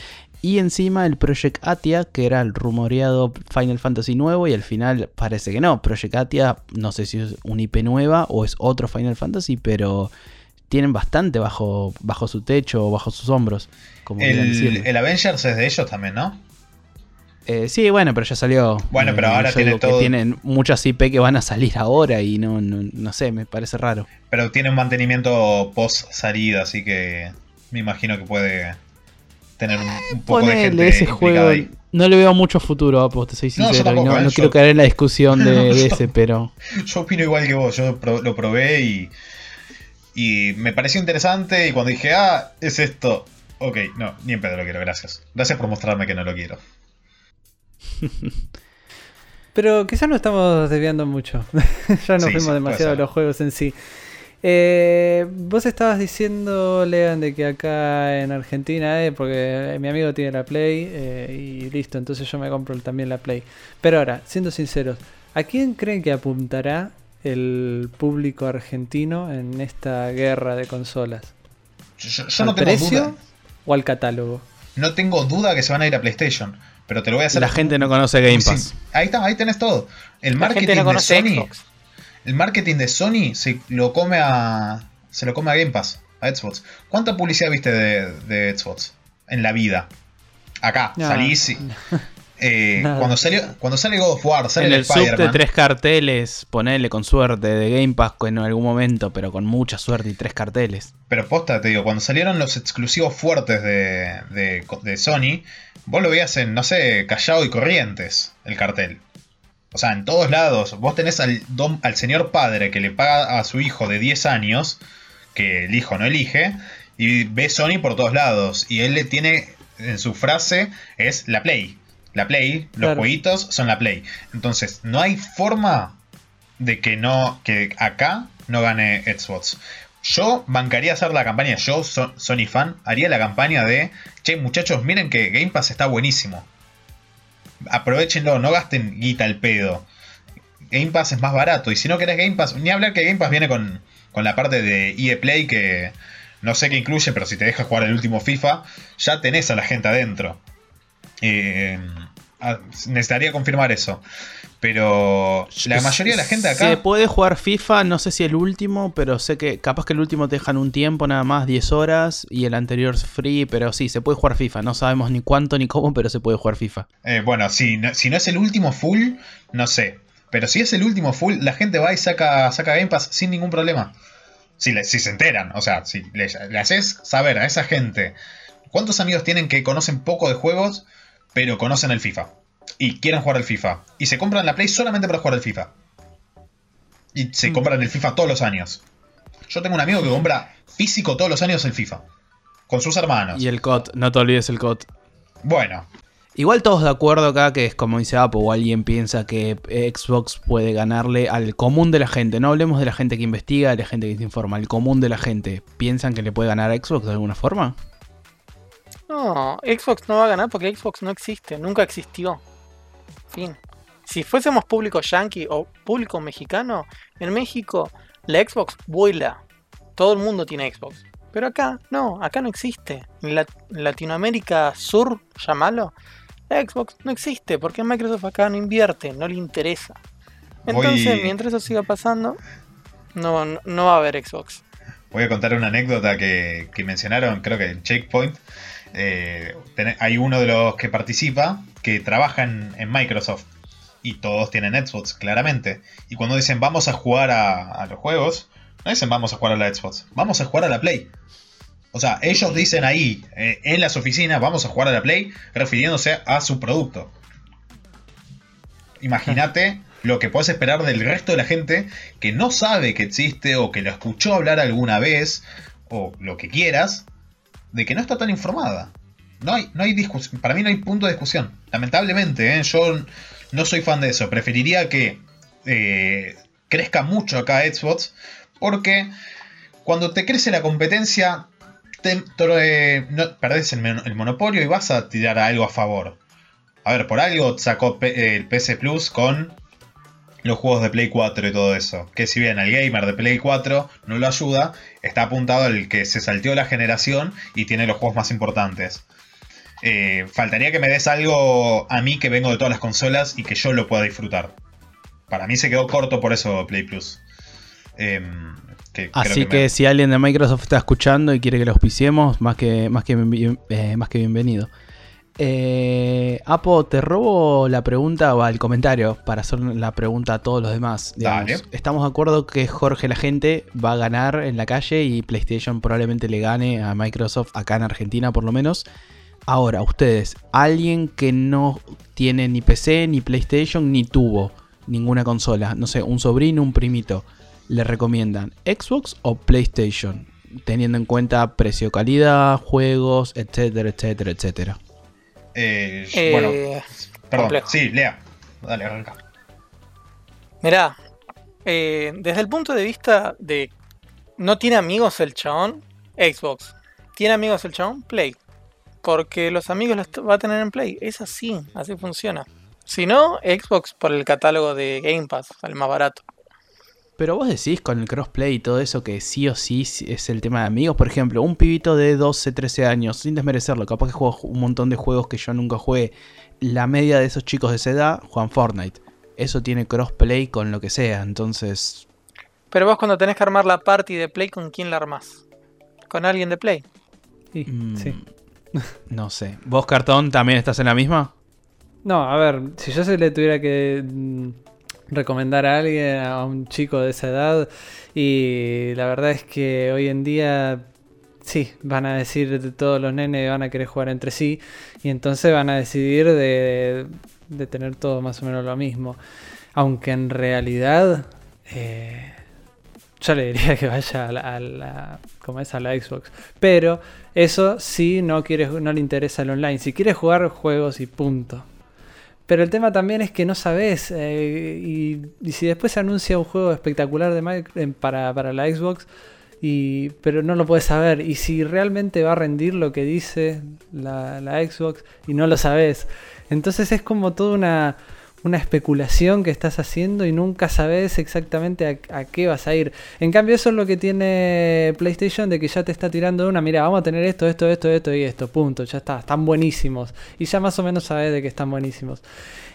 Y encima el Project Atia, que era el rumoreado Final Fantasy nuevo, y al final parece que no. Project Atia, no sé si es un IP nueva o es otro Final Fantasy, pero tienen bastante bajo, bajo su techo o bajo sus hombros. Como el, el Avengers es de ellos también, ¿no? Eh, sí, bueno, pero ya salió. Bueno, pero ahora tiene todo... tienen muchas IP que van a salir ahora y no, no, sé, me parece raro. Pero tiene un mantenimiento post salida, así que me imagino que puede tener un, poco de gente ese juego. Ahí. No le veo mucho futuro, pues te soy sincero. No, no, ¿eh? quiero caer en la discusión de, ese, pero. Yo opino igual que vos, yo lo probé y. Y me pareció interesante. Y cuando dije, ah, es esto. Ok, no, ni en pedo lo quiero, gracias. Gracias por mostrarme que no lo quiero. Pero quizás no estamos desviando mucho. ya nos vimos demasiado los juegos en sí. Eh, vos estabas diciendo, Lean, de que acá en Argentina, eh, porque mi amigo tiene la Play eh, y listo, entonces yo me compro también la Play. Pero ahora, siendo sinceros, ¿a quién creen que apuntará el público argentino en esta guerra de consolas? Yo, no tengo precio o al catálogo? No tengo duda que se van a ir a PlayStation. Pero te lo voy a hacer. La gente no conoce Game Pass. Ahí está, ahí tenés todo. El marketing de Sony. El marketing de Sony se lo come a. Se lo come a Game Pass, a Xbox. ¿Cuánta publicidad viste de, Xbox? En la vida. Acá, salís y, eh, cuando, salió, cuando sale God of War, sale en el, sub de tres carteles, ponele con suerte de Game Pass en algún momento, pero con mucha suerte y tres carteles. Pero posta, te digo, cuando salieron los exclusivos fuertes de, de Sony, Vos lo veías en, no sé, Callao y Corrientes, el cartel. O sea, en todos lados. Vos tenés al, al señor padre que le paga a su hijo de 10 años, que el hijo no elige, y ve Sony por todos lados. Y él le tiene, en su frase, es la Play. La Play, los jueguitos son la Play. Entonces, no hay forma de que no, que acá no gane Xbox. Yo bancaría hacer la campaña, yo, Sony fan, haría la campaña de, che muchachos, miren que Game Pass está buenísimo. Aprovechenlo, no gasten guita al pedo. Game Pass es más barato. Y si no querés Game Pass, ni hablar que Game Pass viene con, la parte de EA Play que no sé qué incluye, pero si te dejas jugar el último FIFA, ya tenés a la gente adentro. Eh, necesitaría confirmar eso. Pero la mayoría de la gente acá. Se puede jugar FIFA, no sé si el último, pero sé que capaz que el último te dejan un tiempo nada más, 10 horas, y el anterior es free, pero sí, se puede jugar FIFA. No sabemos ni cuánto ni cómo, pero se puede jugar FIFA. Eh, bueno, si no, si no es el último full, no sé. Pero si es el último full, la gente va y saca, saca Game Pass sin ningún problema. Si, si se enteran, o sea, si le, le haces saber a esa gente cuántos amigos tienen que conocen poco de juegos, pero conocen el FIFA y quieren jugar al FIFA y se compran la Play solamente para jugar al FIFA. Y se mm. compran el FIFA todos los años. Yo tengo un amigo que compra físico todos los años el FIFA. Con sus hermanos. Y el COD, no te olvides el COD. Bueno. Igual todos de acuerdo acá que es como dice Apple o alguien piensa que Xbox puede ganarle al común de la gente. No hablemos de la gente que investiga, de la gente que se informa. El común de la gente. ¿Piensan que le puede ganar a Xbox de alguna forma? No, Xbox no va a ganar porque Xbox no existe, nunca existió. Fin. Si fuésemos público yankee o público mexicano, en México la Xbox vuela. Todo el mundo tiene Xbox. Pero acá no, acá no existe. En, Latinoamérica Sur, llámalo, la Xbox no existe porque Microsoft acá no invierte, no le interesa. Entonces, mientras eso siga pasando, no, no, va a haber Xbox. Voy a contar una anécdota que, mencionaron, creo que en Checkpoint. Eh, hay uno de los que participa que trabajan en Microsoft y todos tienen Xbox, claramente. Y cuando dicen vamos a jugar a, los juegos, no dicen vamos a jugar a la Xbox, vamos a jugar a la Play. O sea, ellos dicen ahí, eh, en las oficinas, vamos a jugar a la Play, refiriéndose a su producto. Imagínate lo que puedes esperar del resto de la gente que no sabe que existe o que lo escuchó hablar alguna vez o lo que quieras, de que no está tan informada no hay, no hay discusión. Para mí no hay punto de discusión. Lamentablemente, ¿eh? yo no soy fan de eso. Preferiría que eh, crezca mucho acá Xbox. Porque cuando te crece la competencia, te, eh, perdés el, monopolio y vas a tirar algo a favor. A ver, por algo sacó el PC Plus con los juegos de Play 4 y todo eso. Que si bien al gamer de Play 4 no lo ayuda, está apuntado al que se salteó la generación y tiene los juegos más importantes. Eh, faltaría que me des algo a mí que vengo de todas las consolas y que yo lo pueda disfrutar. Para mí se quedó corto por eso Play Plus. Em, Así que, si alguien de Microsoft está escuchando y quiere que lo auspiciemos, más que, más que, eh, más que bienvenido. Eh, Apo, te robo la pregunta o el comentario para hacer la pregunta a todos los demás. Estamos de acuerdo que Jorge la gente va a ganar en la calle y PlayStation probablemente le gane a Microsoft acá en Argentina por lo menos. Ahora, ustedes, alguien que no tiene ni PC, ni PlayStation, ni tuvo ninguna consola, no sé, un sobrino, un primito, le recomiendan Xbox o PlayStation, teniendo en cuenta precio, calidad, juegos, etcétera, etcétera, etcétera. Eh, bueno, eh, perdón, sí, Lea, dale, arranca. Mirá, eh, desde el punto de vista de no tiene amigos el chabón, Xbox. ¿Tiene amigos el chabón? Play. Porque los amigos los va a tener en Play. Es así, así funciona. Si no, Xbox por el catálogo de Game Pass, el más barato. Pero vos decís con el crossplay y todo eso que sí o sí es el tema de amigos. Por ejemplo, un pibito de 12, 13 años, sin desmerecerlo, capaz que juega un montón de juegos que yo nunca jugué. La media de esos chicos de esa edad juegan Fortnite. Eso tiene crossplay con lo que sea, entonces. Pero vos cuando tenés que armar la party de Play, ¿con quién la armás? ¿Con alguien de Play? Sí. Mm, sí. no sé. ¿Vos, Cartón, también estás en la misma? No, a ver, si yo se le tuviera que mm, recomendar a alguien, a un chico de esa edad, y la verdad es que hoy en día sí, van a decir todos los nenes van a querer jugar entre sí, y entonces van a decidir de, tener todo más o menos lo mismo. Aunque en realidad eh, yo le diría que vaya a la, como es, a la Xbox. Pero eso sí no, quiere, no le interesa el online. Si quiere jugar juegos y punto. Pero el tema también es que no sabes. Eh, y, si después se anuncia un juego espectacular de para, para, la Xbox, y, pero no lo puedes saber. Y si realmente va a rendir lo que dice la, la Xbox y no lo sabes. Entonces es como toda una, una especulación que estás haciendo y nunca sabes exactamente a, qué vas a ir. En cambio, eso es lo que tiene PlayStation, de que ya te está tirando una, mira, vamos a tener esto, esto, esto, esto y esto, punto, ya está, están buenísimos. Y ya más o menos sabes de que están buenísimos.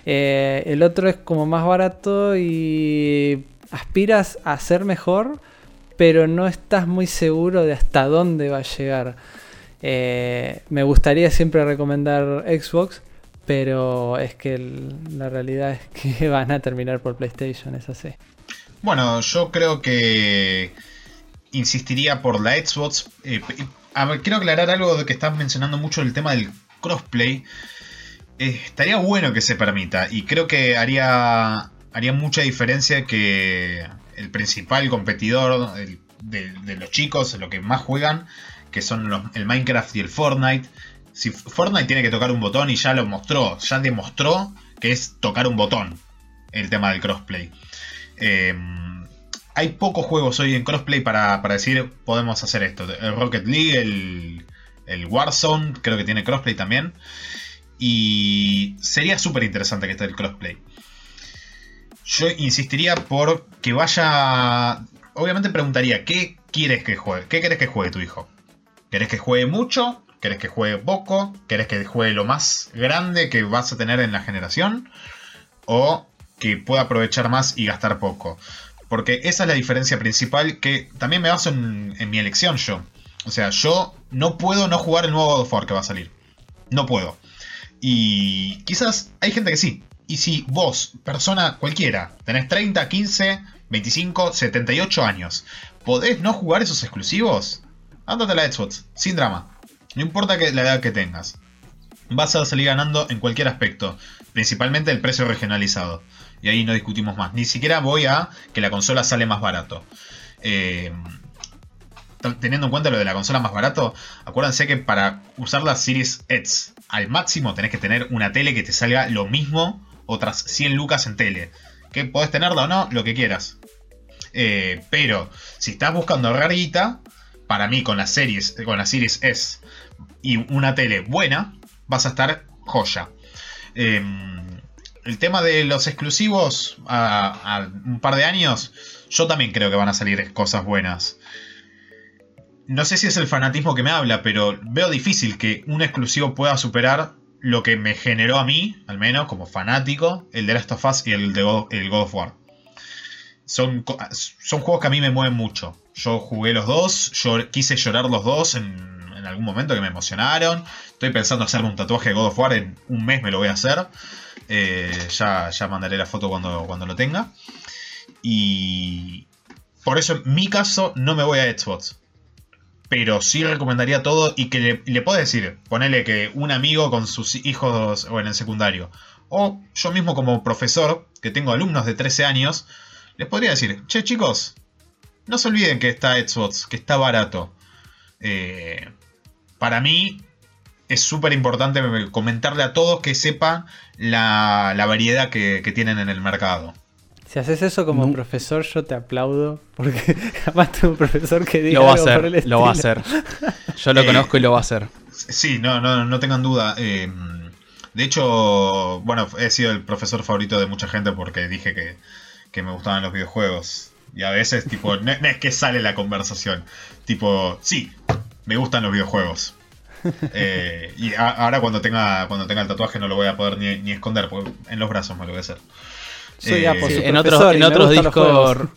Eh, el otro es como más barato y aspiras a ser mejor, pero no estás muy seguro de hasta dónde va a llegar. Eh, me gustaría siempre recomendar Xbox, pero es que la realidad es que van a terminar por PlayStation, es así. Bueno, yo creo que insistiría por la Xbox. Eh, quiero aclarar algo de que estás mencionando mucho el tema del crossplay. Eh, estaría bueno que se permita y creo que haría, haría mucha diferencia que el principal competidor de, los chicos, lo que más juegan, que son el Minecraft y el Fortnite, si Fortnite tiene que tocar un botón y ya lo mostró, ya demostró que es tocar un botón el tema del crossplay. Em, hay pocos juegos hoy en crossplay para, decir podemos hacer esto. El Rocket League, el, el Warzone, creo que tiene crossplay también. Y sería súper interesante que esté el crossplay. Yo insistiría por que vaya. Obviamente preguntaría, ¿qué quieres que juegue? ¿Qué quieres que juegue tu hijo? ¿Querés que juegue mucho? ¿Querés que juegue poco? ¿Querés que juegue lo más grande que vas a tener en la generación? ¿O que pueda aprovechar más y gastar poco? Porque esa es la diferencia principal que también me baso en, mi elección yo. O sea, yo no puedo no jugar el nuevo God of War que va a salir. No puedo. Y quizás hay gente que sí. Y si vos, persona cualquiera, tenés 30, 15, 25, 78 años, ¿podés no jugar esos exclusivos? Ándate a la Xbox, sin drama. No importa que la edad que tengas. Vas a salir ganando en cualquier aspecto, principalmente el precio regionalizado. Y ahí no discutimos más. Ni siquiera voy a que la consola sale más barato. Eh, teniendo en cuenta lo de la consola más barato, acuérdense que para usar la Series X al máximo tenés que tener una tele que te salga lo mismo, otras 100 lucas en tele. Que podés tenerla o no, lo que quieras. Eh, pero si estás buscando ahorrar para mí con las series, con la Series S y una tele buena, vas a estar joya. Em, el tema de los exclusivos a, un par de años, yo también creo que van a salir cosas buenas. No sé si es el fanatismo que me habla, pero veo difícil que un exclusivo pueda superar lo que me generó a mí, al menos como fanático, el de Last of Us y el de God, el God of War. Son, son juegos que a mí me mueven mucho. Yo jugué los dos, yo quise llorar los dos en, en algún momento que me emocionaron. Estoy pensando hacerme un tatuaje de God of War, en un mes me lo voy a hacer. Eh, ya, ya mandaré la foto cuando, cuando lo tenga. Y por eso en mi caso no me voy a Xbox. Pero sí recomendaría todo y que le, le puedo decir, ponele que un amigo con sus hijos o en el secundario. O yo mismo como profesor, que tengo alumnos de 13 años, les podría decir, che chicos, no se olviden que está Xbox, que está barato. Eh, para mí es súper importante comentarle a todos que sepan la, la variedad que, que tienen en el mercado. Si haces eso como No. profesor, yo te aplaudo. Porque jamás tuve un profesor que diga Lo va a algo hacer, el lo va a hacer. Yo lo Eh, conozco y lo va a hacer. Sí, no, no, no tengan duda. eh, de hecho, bueno, he sido el profesor favorito de mucha gente porque dije que, que me gustaban los videojuegos. Y a veces, tipo, no, no es que sale la conversación. Tipo, sí, me gustan los videojuegos. Eh, y a- ahora cuando tenga cuando tenga el tatuaje no lo voy a poder ni, ni esconder, porque en los brazos me lo voy a hacer. Soy Eh, Sí, en otros, en otros juegos.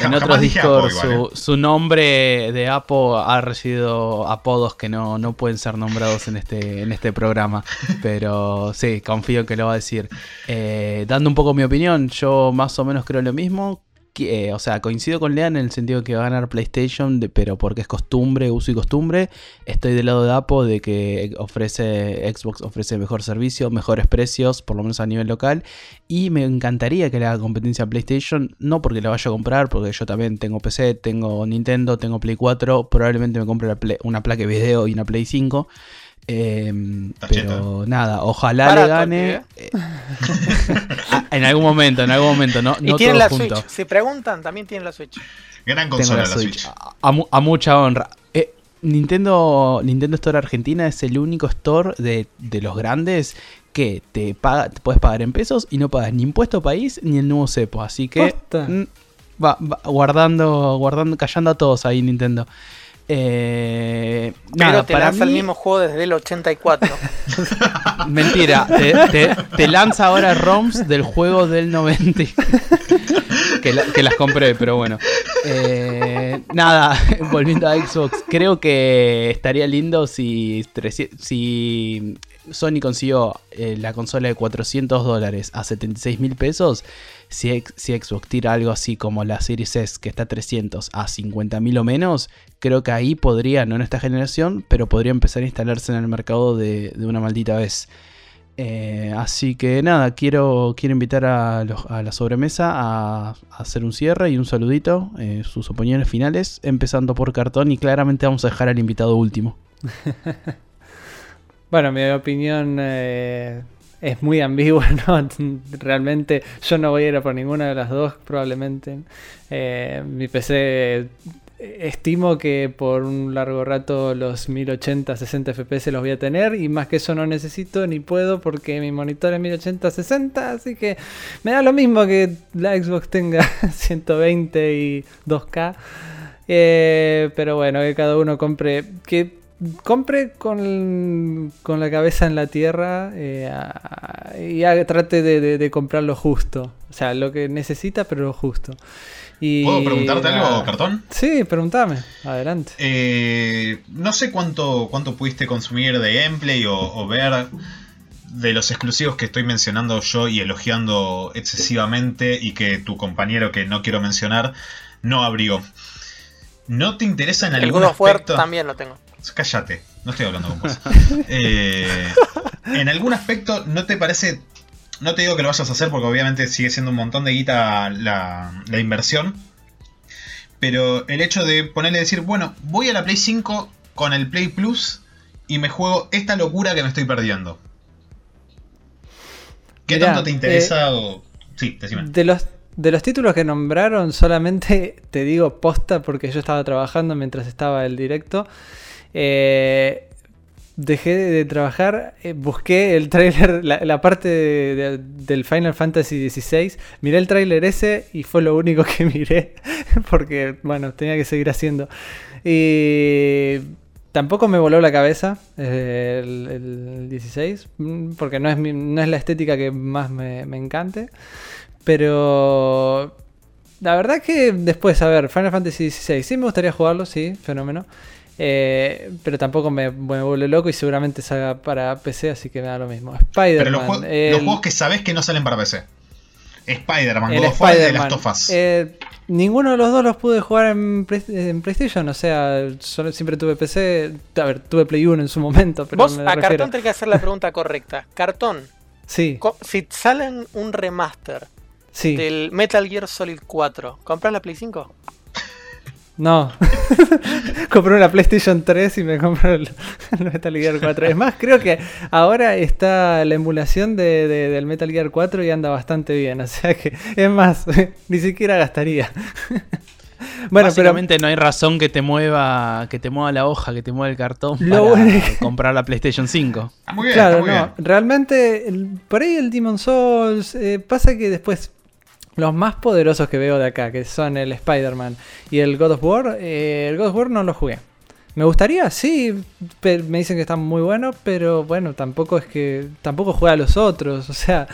en otros dije Discord Apo igual, su, su nombre de Apo ha recibido apodos que no, no pueden ser nombrados en este, en este programa. Pero sí, confío en que lo va a decir. Eh, dando un poco mi opinión, yo más o menos creo lo mismo. Eh, o sea, coincido con Lean en el sentido que va a ganar PlayStation, pero porque es costumbre, uso y costumbre. Estoy del lado de Apo de que ofrece Xbox ofrece mejor servicio, mejores precios, por lo menos a nivel local. Y me encantaría que le haga competencia a PlayStation, no porque la vaya a comprar, porque yo también tengo PC, tengo Nintendo, tengo Play 4, probablemente me compre una placa de video y una Play 5. Eh, Está pero nada, ojalá Barato le gane. eh, ah, en algún momento, en algún momento, no, Y no tienen la juntos. Switch. Si preguntan, también tienen la Switch. Gran consola la la Switch. Switch. A, a mu- a mucha honra. Eh, Nintendo, Nintendo Store Argentina es el único store de, de los grandes que te paga, te puedes pagar en pesos y no pagas ni impuesto país ni el nuevo cepo. Así que mm, va, va guardando, guardando, callando a todos ahí Nintendo. Eh, Pero nada, te para lanza el mismo juego desde el 84. Mentira, te, te- te lanza ahora ROMs del juego del 90. que, la- que las compré, pero bueno. Eh, nada, volviendo a Xbox, creo que estaría lindo si, 300 si Sony consiguió eh, la consola de 400 dólares a 76 mil pesos. Si, si Xbox tira algo así como la Series S, que está a 300 a 50 mil o menos, creo que ahí podría, no en esta generación, pero podría empezar a instalarse en el mercado de, una maldita vez. Eh, así que nada, quiero, quiero invitar a la sobremesa a, a hacer un cierre y un saludito, eh, sus opiniones finales, empezando por cartón y claramente vamos a dejar al invitado último. Bueno, mi opinión eh, es muy ambigua, ¿no? Realmente yo no voy a ir a por ninguna de las dos, probablemente. Eh, mi PC estimo que por un largo rato los 1080, 60 FPS los voy a tener y más que eso no necesito ni puedo porque mi monitor es 1080, 60, así que me da lo mismo que la Xbox tenga 120 y 2K. Eh, pero bueno, que cada uno compre. Que compre con, con la cabeza en la tierra eh, a- y trate de, de- de comprar lo justo. O sea, lo que necesita, pero lo justo. Y, ¿Puedo preguntarte algo. Cartón? Sí, pregúntame. Adelante. Eh, no sé cuánto, cuánto pudiste consumir de gameplay o, o ver de los exclusivos que estoy mencionando yo y elogiando excesivamente y que tu compañero que no quiero mencionar no abrió. ¿No te interesa en algún War aspecto? también lo tengo. Cállate, no estoy hablando con vos. Eh, en algún aspecto, ¿no te parece.? No te digo que lo vayas a hacer porque obviamente sigue siendo un montón de guita la, la inversión. Pero el hecho de ponerle decir, bueno, voy a la Play 5 con el Play Plus y me juego esta locura que me estoy perdiendo. ¿Qué Mirá, tanto te interesa o.? Sí, decime. De los, de los títulos que nombraron, solamente te digo posta porque yo estaba trabajando mientras estaba el directo. Eh, dejé de trabajar, eh, busqué el tráiler, la, parte de- de- del Final Fantasy XVI, miré el tráiler ese y fue lo único que miré, porque bueno, tenía que seguir haciendo. Y tampoco me voló la cabeza eh, el, el 16, mm, porque no es, mi- no es la estética que más me, me encante, pero... La verdad que después, a ver, Final Fantasy XVI, sí me gustaría jugarlo, sí, fenómeno. Eh, pero tampoco me, me vuelve loco y seguramente salga para PC, así que me da lo mismo. Pero los, Spider-Man. jue- el- los juegos que sabes que no salen para PC. Spider-Man, God of War y. Last of Us. Eh, ninguno de los dos los pude jugar en, Play- en PlayStation, o sea, solo, siempre tuve PC. A ver, tuve Play 1 en su momento, pero Vos me a refiero. Cartón tenés que hacer la pregunta correcta. Cartón, Sí, si salen un remaster sí. del Metal Gear Solid 4, ¿compras la Play 5? No. compré una PlayStation 3 y me compré el, el Metal Gear 4. Es más, creo que ahora está la emulación de, de- del Metal Gear 4 y anda bastante bien. O sea que, es más, ni siquiera gastaría. bueno, pero Básicamente no hay razón que te mueva, que te mueva la hoja, que te mueva el cartón Lo para bueno- comprar la PlayStation 5. Ah, muy bien, claro, muy no. bien. Realmente, el- por ahí el Demon Souls. eh, pasa que después. Los más poderosos que veo de acá, que son el Spider-Man y el God of War, eh, el God of War no lo jugué. Me gustaría, sí, me dicen que está muy bueno, pero bueno, tampoco es que tampoco juega a los otros. O sea,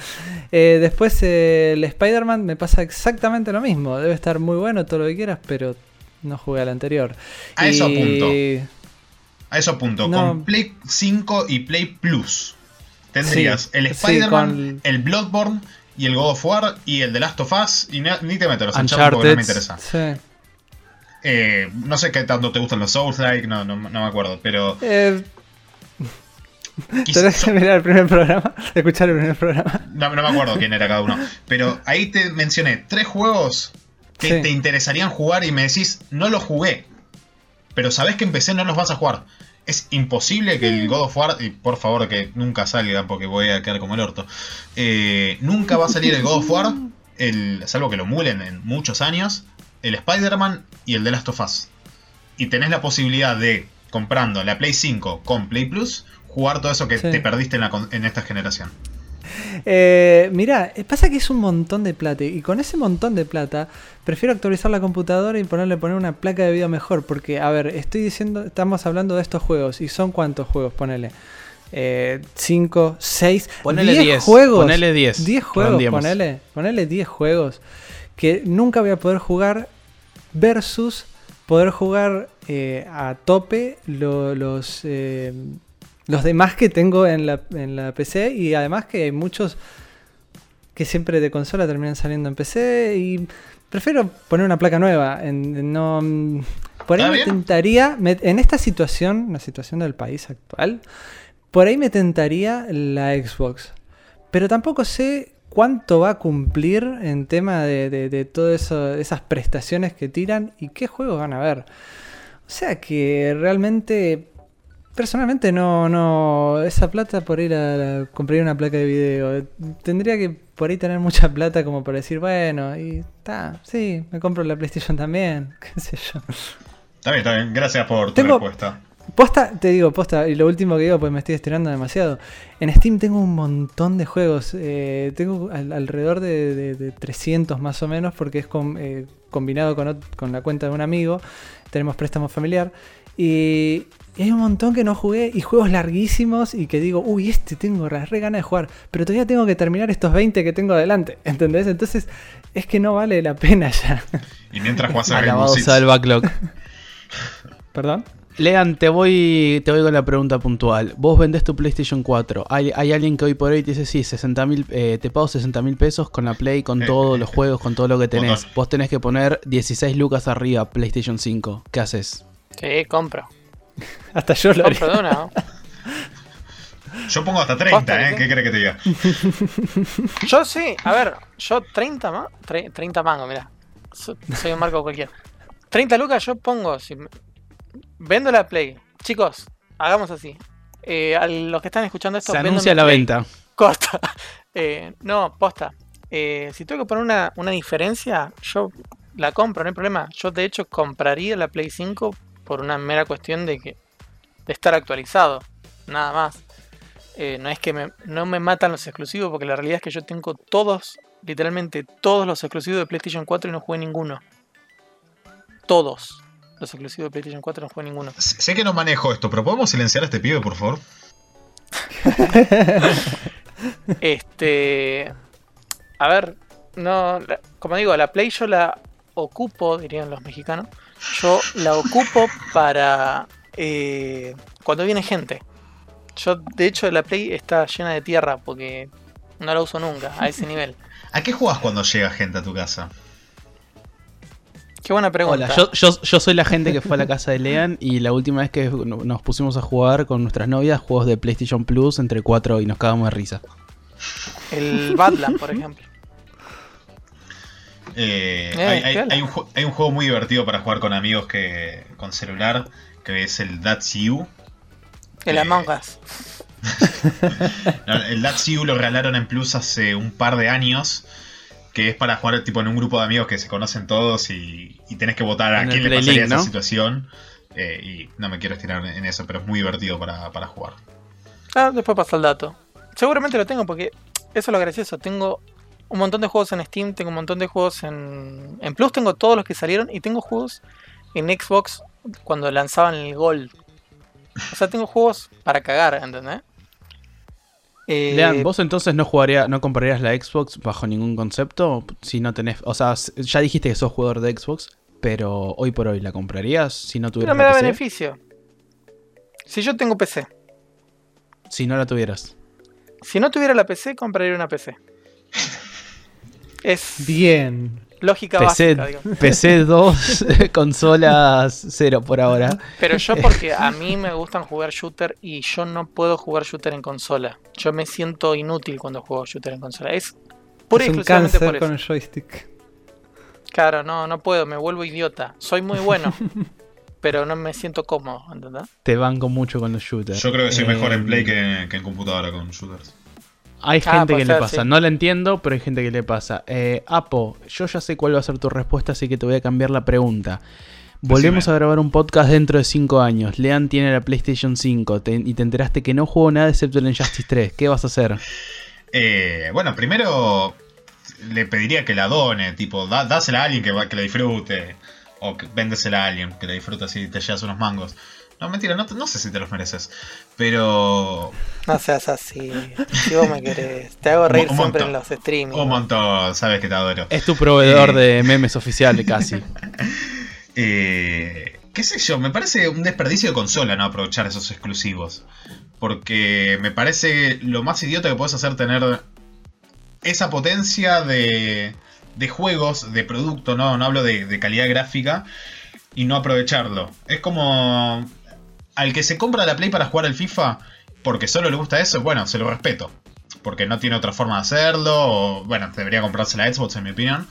eh, después eh, el Spider-Man me pasa exactamente lo mismo. Debe estar muy bueno, todo lo que quieras, pero no jugué al anterior. A eso Y- A eso punto. No. Con Play 5 y Play Plus tendrías Sí, el sí, Spider-Man, con- el Bloodborne y el God of War y el The Last of Us. Y ni te meto los Uncharted porque no me interesa. Sí. Eh, no sé qué tanto te gustan los Souls-like, no, no, no me acuerdo. Pero Eh, quizá- Tenés que mirar el primer programa, escuchar el primer programa. no, no me acuerdo quién era cada uno. Pero ahí te mencioné tres juegos que Sí. te interesarían jugar y me decís, no los jugué. Pero sabés que empecé, no los vas a jugar. Es imposible que el God of War, y por favor que nunca salgan porque voy a quedar como el orto. eh, nunca va a salir el God of War, el, salvo que lo mulen en muchos años, el Spider-Man y el The Last of Us. Y tenés la posibilidad de, comprando la Play 5 con Play Plus, jugar todo eso que Sí. te perdiste en, la con- en esta generación. Eh, mira, pasa que es un montón de plata y con ese montón de plata prefiero actualizar la computadora y ponerle poner una placa de video mejor porque, a ver, estoy diciendo, estamos hablando de estos juegos y son cuántos juegos, ponele. 5, 6, Ponele 10 10, juegos. ponele 10, 10 juegos, ponele, ponele 10 juegos que nunca voy a poder jugar versus poder jugar eh, a tope lo- los, eh, los demás que tengo en la, en la PC y además que hay muchos que siempre de consola terminan saliendo en PC y prefiero poner una placa nueva. En, en no, mm, por ahí ¿Está me tentaría, me- en esta situación, la situación del país actual, por ahí me tentaría la Xbox. Pero tampoco sé cuánto va a cumplir en tema de, de, de todas esas prestaciones que tiran y qué juegos van a ver. O sea que realmente, personalmente no, no, esa plata por ir a compraría una placa de video. Tendría que por ahí tener mucha plata como para decir, bueno, y está, sí, me compro la PlayStation también, qué sé yo. Está bien, está bien. Gracias por tu Tengo- respuesta. Posta, te digo, posta, y lo último que digo, pues me estoy estirando demasiado. En Steam tengo un montón de juegos. eh, tengo al- alrededor de, de- de 300 más o menos, porque es con- eh, combinado con, con la cuenta de un amigo. Tenemos préstamo familiar. Y, y hay un montón que no jugué y juegos larguísimos y que digo, uy, este tengo re re ganas de jugar, pero todavía tengo que terminar estos 20 que tengo adelante, ¿entendés? Entonces es que no vale la pena ya. Y mientras jugás a Rainbow Alabado Six. sea el backlog. ¿Perdón? Lean, te voy, te voy con la pregunta puntual. Vos vendés tu PlayStation 4. Hay, hay alguien que hoy por hoy te dice, sí, 60 mil, eh, te pago 60 mil pesos con la Play, con Eh, todos eh, los juegos, con todo lo que tenés. Vos tenés que poner 16 lucas arriba PlayStation 5. ¿Qué haces? Sí, compro. Hasta yo lo haría. Una, ¿no? Yo pongo hasta 30, Posta, ¿eh? ¿Qué crees que te diga? Yo sí, a ver, yo 30 más, 30 mangos, mira. Soy un marco cualquiera. 30 lucas yo pongo, si vendo la Play. Chicos, hagamos así. Eh, a los que están escuchando esto, Se anuncia la Play. venta. Corta. Eh, no, posta. Eh, si tengo que poner una, una diferencia, yo la compro, no hay problema. Yo de hecho compraría la Play 5 por una mera cuestión de que de estar actualizado. nada más. Eh, no es que me, no me matan los exclusivos, porque la realidad es que yo tengo todos, literalmente todos los exclusivos de PlayStation 4 y no jugué ninguno. Todos los exclusivos de PlayStation 4 no jugué ninguno. Sé que no manejo esto, pero ¿podemos silenciar a este pibe, por favor? Este. A ver, no. Como digo, la Play yo la ocupo, dirían los mexicanos. Yo la ocupo para. eh, cuando viene gente. Yo, de hecho, la Play está llena de tierra porque no la uso nunca a ese nivel. ¿A qué juegas cuando llega gente a tu casa? Qué buena pregunta. Hola, yo, yo, yo soy la gente que fue a la casa de Lean y la última vez que no- nos pusimos a jugar con nuestras novias, juegos de PlayStation Plus entre cuatro y nos cagamos de risa. El Badland, por ejemplo. Eh, Eh, hay, hay- piola. hay un, ju- hay un juego muy divertido para jugar con amigos que con celular, que es el That's You. El Eh, Among Us. No, El That's You lo regalaron en Plus hace un par de años. Que es para jugar tipo en un grupo de amigos que se conocen todos y, y tenés que votar a En quién le Play pasaría Link, esa situación. Eh, y no me quiero estirar en eso, pero es muy divertido para, para jugar. Ah, después pasa el dato. Seguramente lo tengo porque eso es lo gracioso. Tengo un montón de juegos en Steam, tengo un montón de juegos en, en Plus, tengo todos los que salieron y tengo juegos en Xbox cuando lanzaban el Gold. O sea, tengo juegos para cagar, ¿entendés? Eh, Lean, ¿vos entonces no jugarías, no comprarías la Xbox bajo ningún concepto? Si no tenés. O sea, ya dijiste que sos jugador de Xbox, pero hoy por hoy la comprarías si no tuvieras no me da PC? beneficio. Si yo tengo PC, Si no la tuvieras. si no tuviera la PC, compraría una PC. Es Bien. lógica PC, básica. PC 2, consolas 0 por ahora. Pero yo porque a mí me gustan jugar shooter y yo no puedo jugar shooter en consola. Yo me siento inútil cuando juego shooter en consola. Es pura y es un exclusivamente cáncer por eso. con el joystick. Claro, no, no puedo, me vuelvo idiota. Soy muy bueno, pero no me siento cómodo, ¿entendés? Te banco mucho con los shooters. Yo creo que soy mejor en Eh, Play que, que en computadora con shooters. Hay Ah, gente que le ser, pasa. sí. No la entiendo, pero hay gente que le pasa. Eh, Apo, yo ya sé cuál va a ser tu respuesta, así que te voy a cambiar la pregunta. Volvemos Decime. a grabar un podcast dentro de 5 años. Lean tiene la PlayStation 5 te- y te enteraste que no jugó nada excepto el Injustice 3. ¿Qué vas a hacer? Eh, bueno, primero le pediría que la done, tipo, da- dásela a alguien que, va- que la disfrute. O que véndesela a alguien que la disfrute así te llevas unos mangos. No, mentira, no, no sé si te los mereces. Pero. No seas así. Si vos me querés, te hago reír Un siempre montón. en los streamings. Un montón, sabes que te adoro. Es tu proveedor Eh. de memes oficial casi. Eh, ¿Qué sé yo? Me parece un desperdicio de consola no aprovechar esos exclusivos. Porque me parece lo más idiota que puedes hacer tener esa potencia de, de juegos, de producto, no, no hablo de, de calidad gráfica, y no aprovecharlo. Es como al que se compra la Play para jugar al FIFA porque solo le gusta eso, bueno, se lo respeto. Porque no tiene otra forma de hacerlo, o bueno, debería comprarse la Xbox en mi opinión.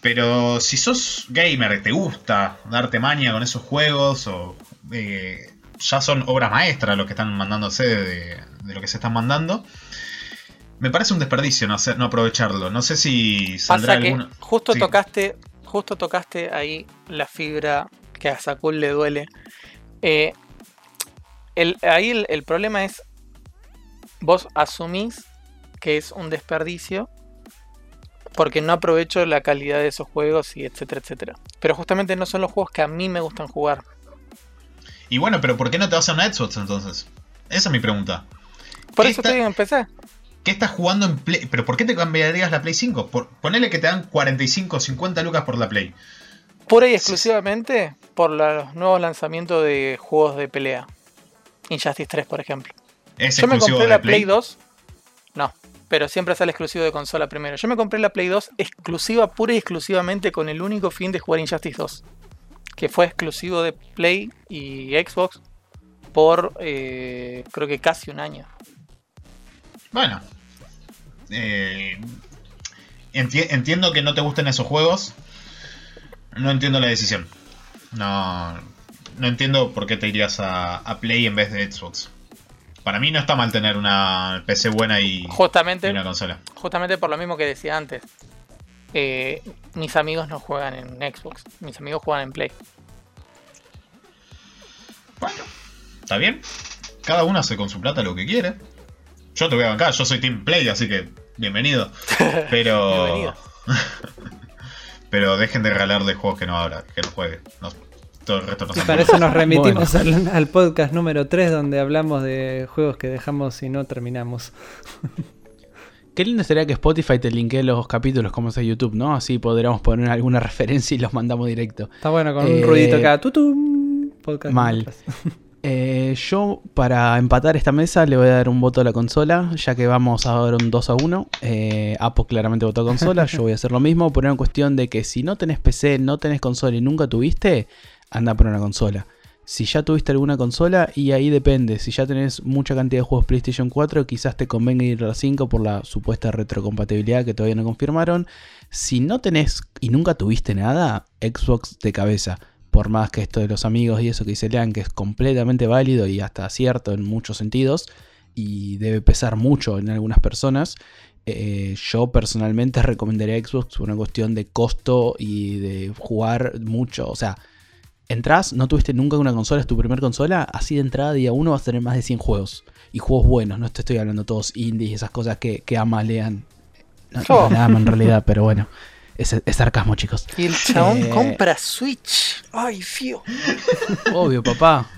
Pero si sos gamer, te gusta darte maña con esos juegos, o eh, ya son obras maestras lo que están mandándose de, de lo que se están mandando, me parece un desperdicio no, hacer, no aprovecharlo. No sé si saldrá Pasa que alguno. justo Sí. tocaste, justo tocaste ahí la fibra que a Sakul le duele. Eh, el, ahí el, el problema es, vos asumís que es un desperdicio porque no aprovecho la calidad de esos juegos y etcétera, etcétera. Pero justamente no son los juegos que a mí me gustan jugar. Y bueno, pero ¿por qué no te vas a una Xbox entonces? Esa es mi pregunta. Por ¿Qué eso está- estoy en PC. ¿Qué estás jugando en Play? ¿Pero por qué te cambiarías la Play 5? Por, ponele que te dan 45 50 lucas por la Play. Pura y exclusivamente por los nuevos lanzamientos de juegos de pelea. Injustice 3, por ejemplo. ¿Es Yo me compré la Play 2. No, pero siempre sale exclusivo de consola primero. Yo me compré la Play 2 exclusiva, pura y exclusivamente con el único fin de jugar Injustice 2. Que fue exclusivo de Play y Xbox por eh, creo que casi un año. Bueno. Eh, enti- entiendo que no te gusten esos juegos. No entiendo la decisión. No, no entiendo por qué te irías a, a Play en vez de Xbox. Para mí no está mal tener una PC buena y, una consola. justamente por lo mismo que decía antes. Eh, mis amigos no juegan en Xbox, mis amigos juegan en Play. Bueno, ¿está bien? cada uno hace con su plata lo que quiere. Yo te voy a bancar, yo soy Team Play, así que bienvenido. Pero. Bienvenido. pero dejen de regalarle juegos que no habrá, que no juegue. No, para eso nos remitimos al, al podcast número 3 donde hablamos de juegos que dejamos y no terminamos. Qué lindo sería que Spotify te linkee los capítulos como es YouTube, ¿no? Así podríamos poner alguna referencia y los mandamos directo. Está bueno con un Eh, ruidito acá. Tutum, podcast mal. Eh, yo, para empatar esta mesa, le voy a dar un voto a la consola, ya que vamos a dar un 2 a 1. Eh, Apo claramente votó consola, yo voy a hacer lo mismo, por una cuestión de que si no tenés PC, no tenés consola y nunca tuviste, anda por una consola. Si ya tuviste alguna consola, y ahí depende, si ya tenés mucha cantidad de juegos PlayStation 4, quizás te convenga ir a la 5 por la supuesta retrocompatibilidad que todavía no confirmaron. Si no tenés y nunca tuviste nada, Xbox de cabeza por más que esto de los amigos y eso que dice Lean, que es completamente válido y hasta cierto en muchos sentidos, y debe pesar mucho en algunas personas, eh, yo personalmente recomendaría Xbox por una cuestión de costo y de jugar mucho. O sea, entras, no tuviste nunca una consola, es tu primer consola, así de entrada día uno vas a tener más de 100 juegos. Y juegos buenos, no te estoy hablando todos indies y esas cosas que, que ama Lean. No, Oh. no la ama en realidad, pero bueno. Es, es sarcasmo, chicos. Y el chabón Eh. compra Switch. Ay, fío. Obvio, papá.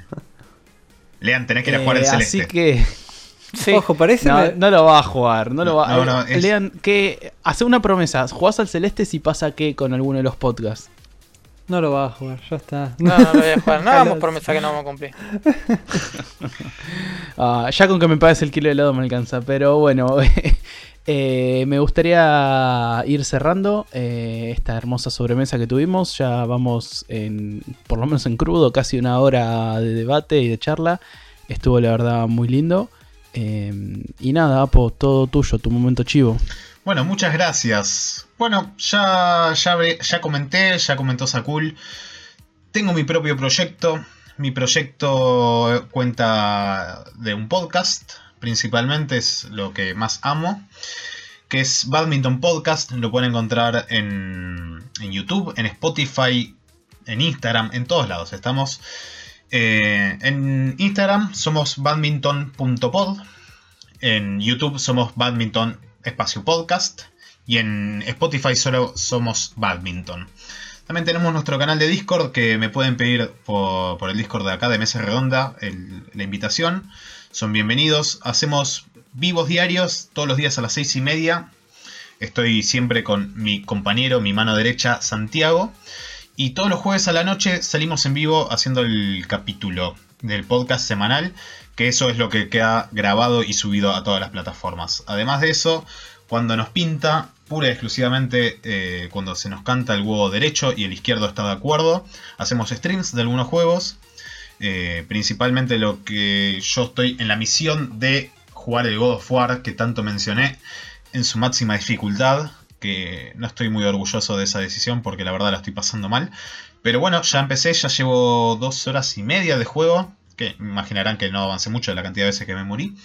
Lean, tenés que ir a jugar el Eh, celeste. Así que Sí. Ojo, parece. no, no lo va a jugar, no lo va No, eh, no, es- Lean, que hace una promesa, jugás al celeste si pasa qué con alguno de los podcasts. No lo va a jugar, ya está. No, no lo voy a jugar. No hagamos promesa que no vamos a cumplir. Ah, ya con que me pagues el kilo de helado me alcanza, pero bueno, eh, me gustaría ir cerrando eh, esta hermosa sobremesa que tuvimos. Ya vamos en, por lo menos en crudo, casi una hora de debate y de charla. Estuvo la verdad muy lindo. Eh, y nada, Apo, todo tuyo, tu momento chivo. Bueno, muchas gracias. Bueno, ya, ya, comenté, ya comentó Sakul. Tengo mi propio proyecto. Mi proyecto cuenta de un podcast, principalmente es lo que más amo, que es Badminton Podcast. Lo pueden encontrar en, en YouTube, en Spotify, en Instagram, en todos lados. Estamos eh, en Instagram, somos badminton.pod. En YouTube somos Badminton Espacio Podcast. Y en Spotify solo somos Badminton. También tenemos nuestro canal de Discord que me pueden pedir por, el Discord de acá de Mesa Redonda la invitación. Son bienvenidos. Hacemos vivos diarios todos los días a las seis y media. Estoy siempre con mi compañero, mi mano derecha, Santiago. Y todos los jueves a la noche salimos en vivo haciendo el capítulo del podcast semanal. Que eso es lo que queda grabado y subido a todas las plataformas. Además de eso, cuando nos pinta, pura y exclusivamente eh, cuando se nos canta el huevo derecho y el izquierdo está de acuerdo, hacemos streams de algunos juegos. Eh, principalmente lo que yo estoy en la misión de jugar el God of War que tanto mencioné en su máxima dificultad. Que no estoy muy orgulloso de esa decisión porque la verdad la estoy pasando mal. Pero bueno, ya empecé, ya llevo dos horas y media de juego. Que imaginarán que no avancé mucho de la cantidad de veces que me morí.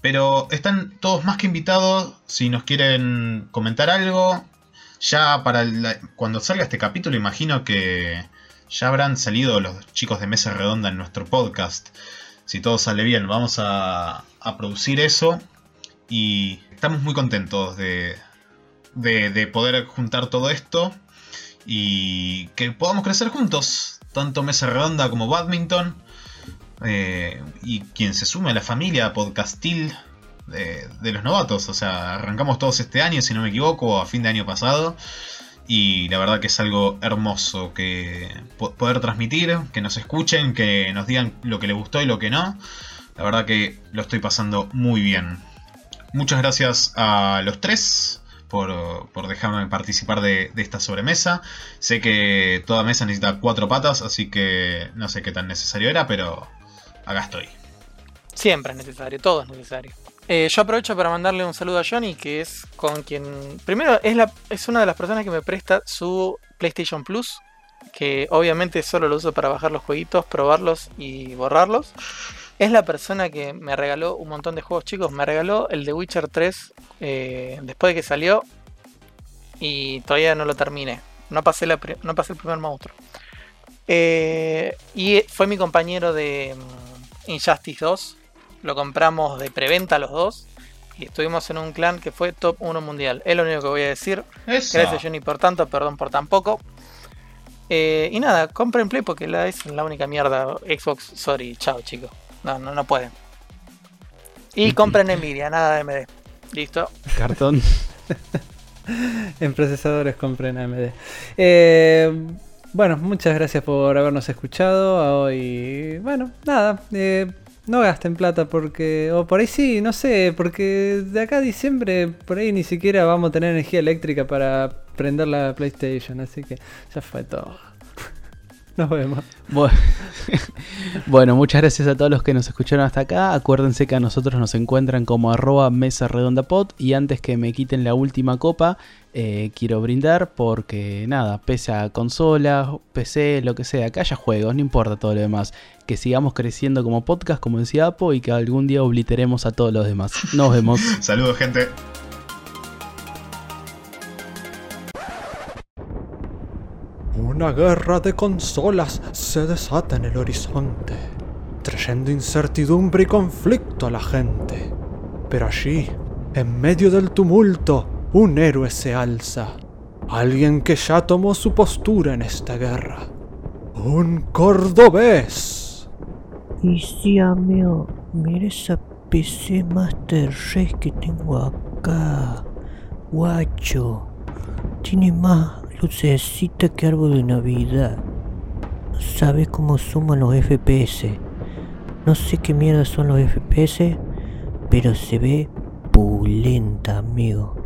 Pero están todos más que invitados. Si nos quieren comentar algo. Ya para cuando salga este capítulo, imagino que ya habrán salido los chicos de Mesa Redonda en nuestro podcast. Si todo sale bien, vamos a, a producir eso. Y estamos muy contentos de, de, de poder juntar todo esto. Y que podamos crecer juntos. Tanto Mesa Redonda como Badminton. Eh, y quien se sume a la familia podcastil de, de los novatos. O sea, arrancamos todos este año, si no me equivoco, a fin de año pasado. Y la verdad que es algo hermoso que po- poder transmitir, que nos escuchen, que nos digan lo que les gustó y lo que no. La verdad que lo estoy pasando muy bien. Muchas gracias a los tres por, por dejarme participar de, de esta sobremesa. Sé que toda mesa necesita cuatro patas, así que no sé qué tan necesario era, pero acá estoy. Siempre es necesario, todo es necesario. Eh, yo aprovecho para mandarle un saludo a Johnny, que es con quien. Primero, es, es una de las personas que me presta su PlayStation Plus. Que obviamente solo lo uso para bajar los jueguitos, probarlos y borrarlos. Es la persona que me regaló un montón de juegos chicos. Me regaló el de Witcher 3 eh, después de que salió. Y todavía no lo terminé. No pasé, la no pasé el primer monstruo. Eh, y fue mi compañero de, Injustice 2. Lo compramos de preventa los dos. Y estuvimos en un clan que fue top 1 mundial. Es lo único que voy a decir. Eso. Gracias Johnny por tanto, perdón por tan poco. Eh, y nada, compren Play porque la es la única mierda. Xbox, sorry, chao chicos. No, no, no pueden. Y compren Nvidia, nada de AMD. Listo. Cartón. En procesadores compren AMD. Eh, bueno, muchas gracias por habernos escuchado. Hoy, bueno, nada. eh, no gasten plata porque. O por ahí sí, no sé. Porque de acá a diciembre, por ahí ni siquiera vamos a tener energía eléctrica para prender la PlayStation. Así que ya fue todo. Nos vemos. Bu- Bueno, muchas gracias a todos los que nos escucharon hasta acá. Acuérdense que a nosotros nos encuentran como arroba mesa redonda pod. Y antes que me quiten la última copa, eh, quiero brindar porque nada, pese a consolas, PC, lo que sea, que haya juegos, no importa todo lo demás. Que sigamos creciendo como podcast, como decía Apo, y que algún día obliteremos a todos los demás. Nos vemos. Saludos, gente. Una guerra de consolas se desata en el horizonte, trayendo incertidumbre y conflicto a la gente. Pero allí, en medio del tumulto, un héroe se alza. Alguien que ya tomó su postura en esta guerra. Un cordobés. Y sí, amigo, mira esa PC Master Race que tengo acá. Guacho. Tiene más lucecita que árbol de Navidad. Sabes cómo suman los FPS. No sé qué mierda son los FPS, pero se ve pulenta, amigo.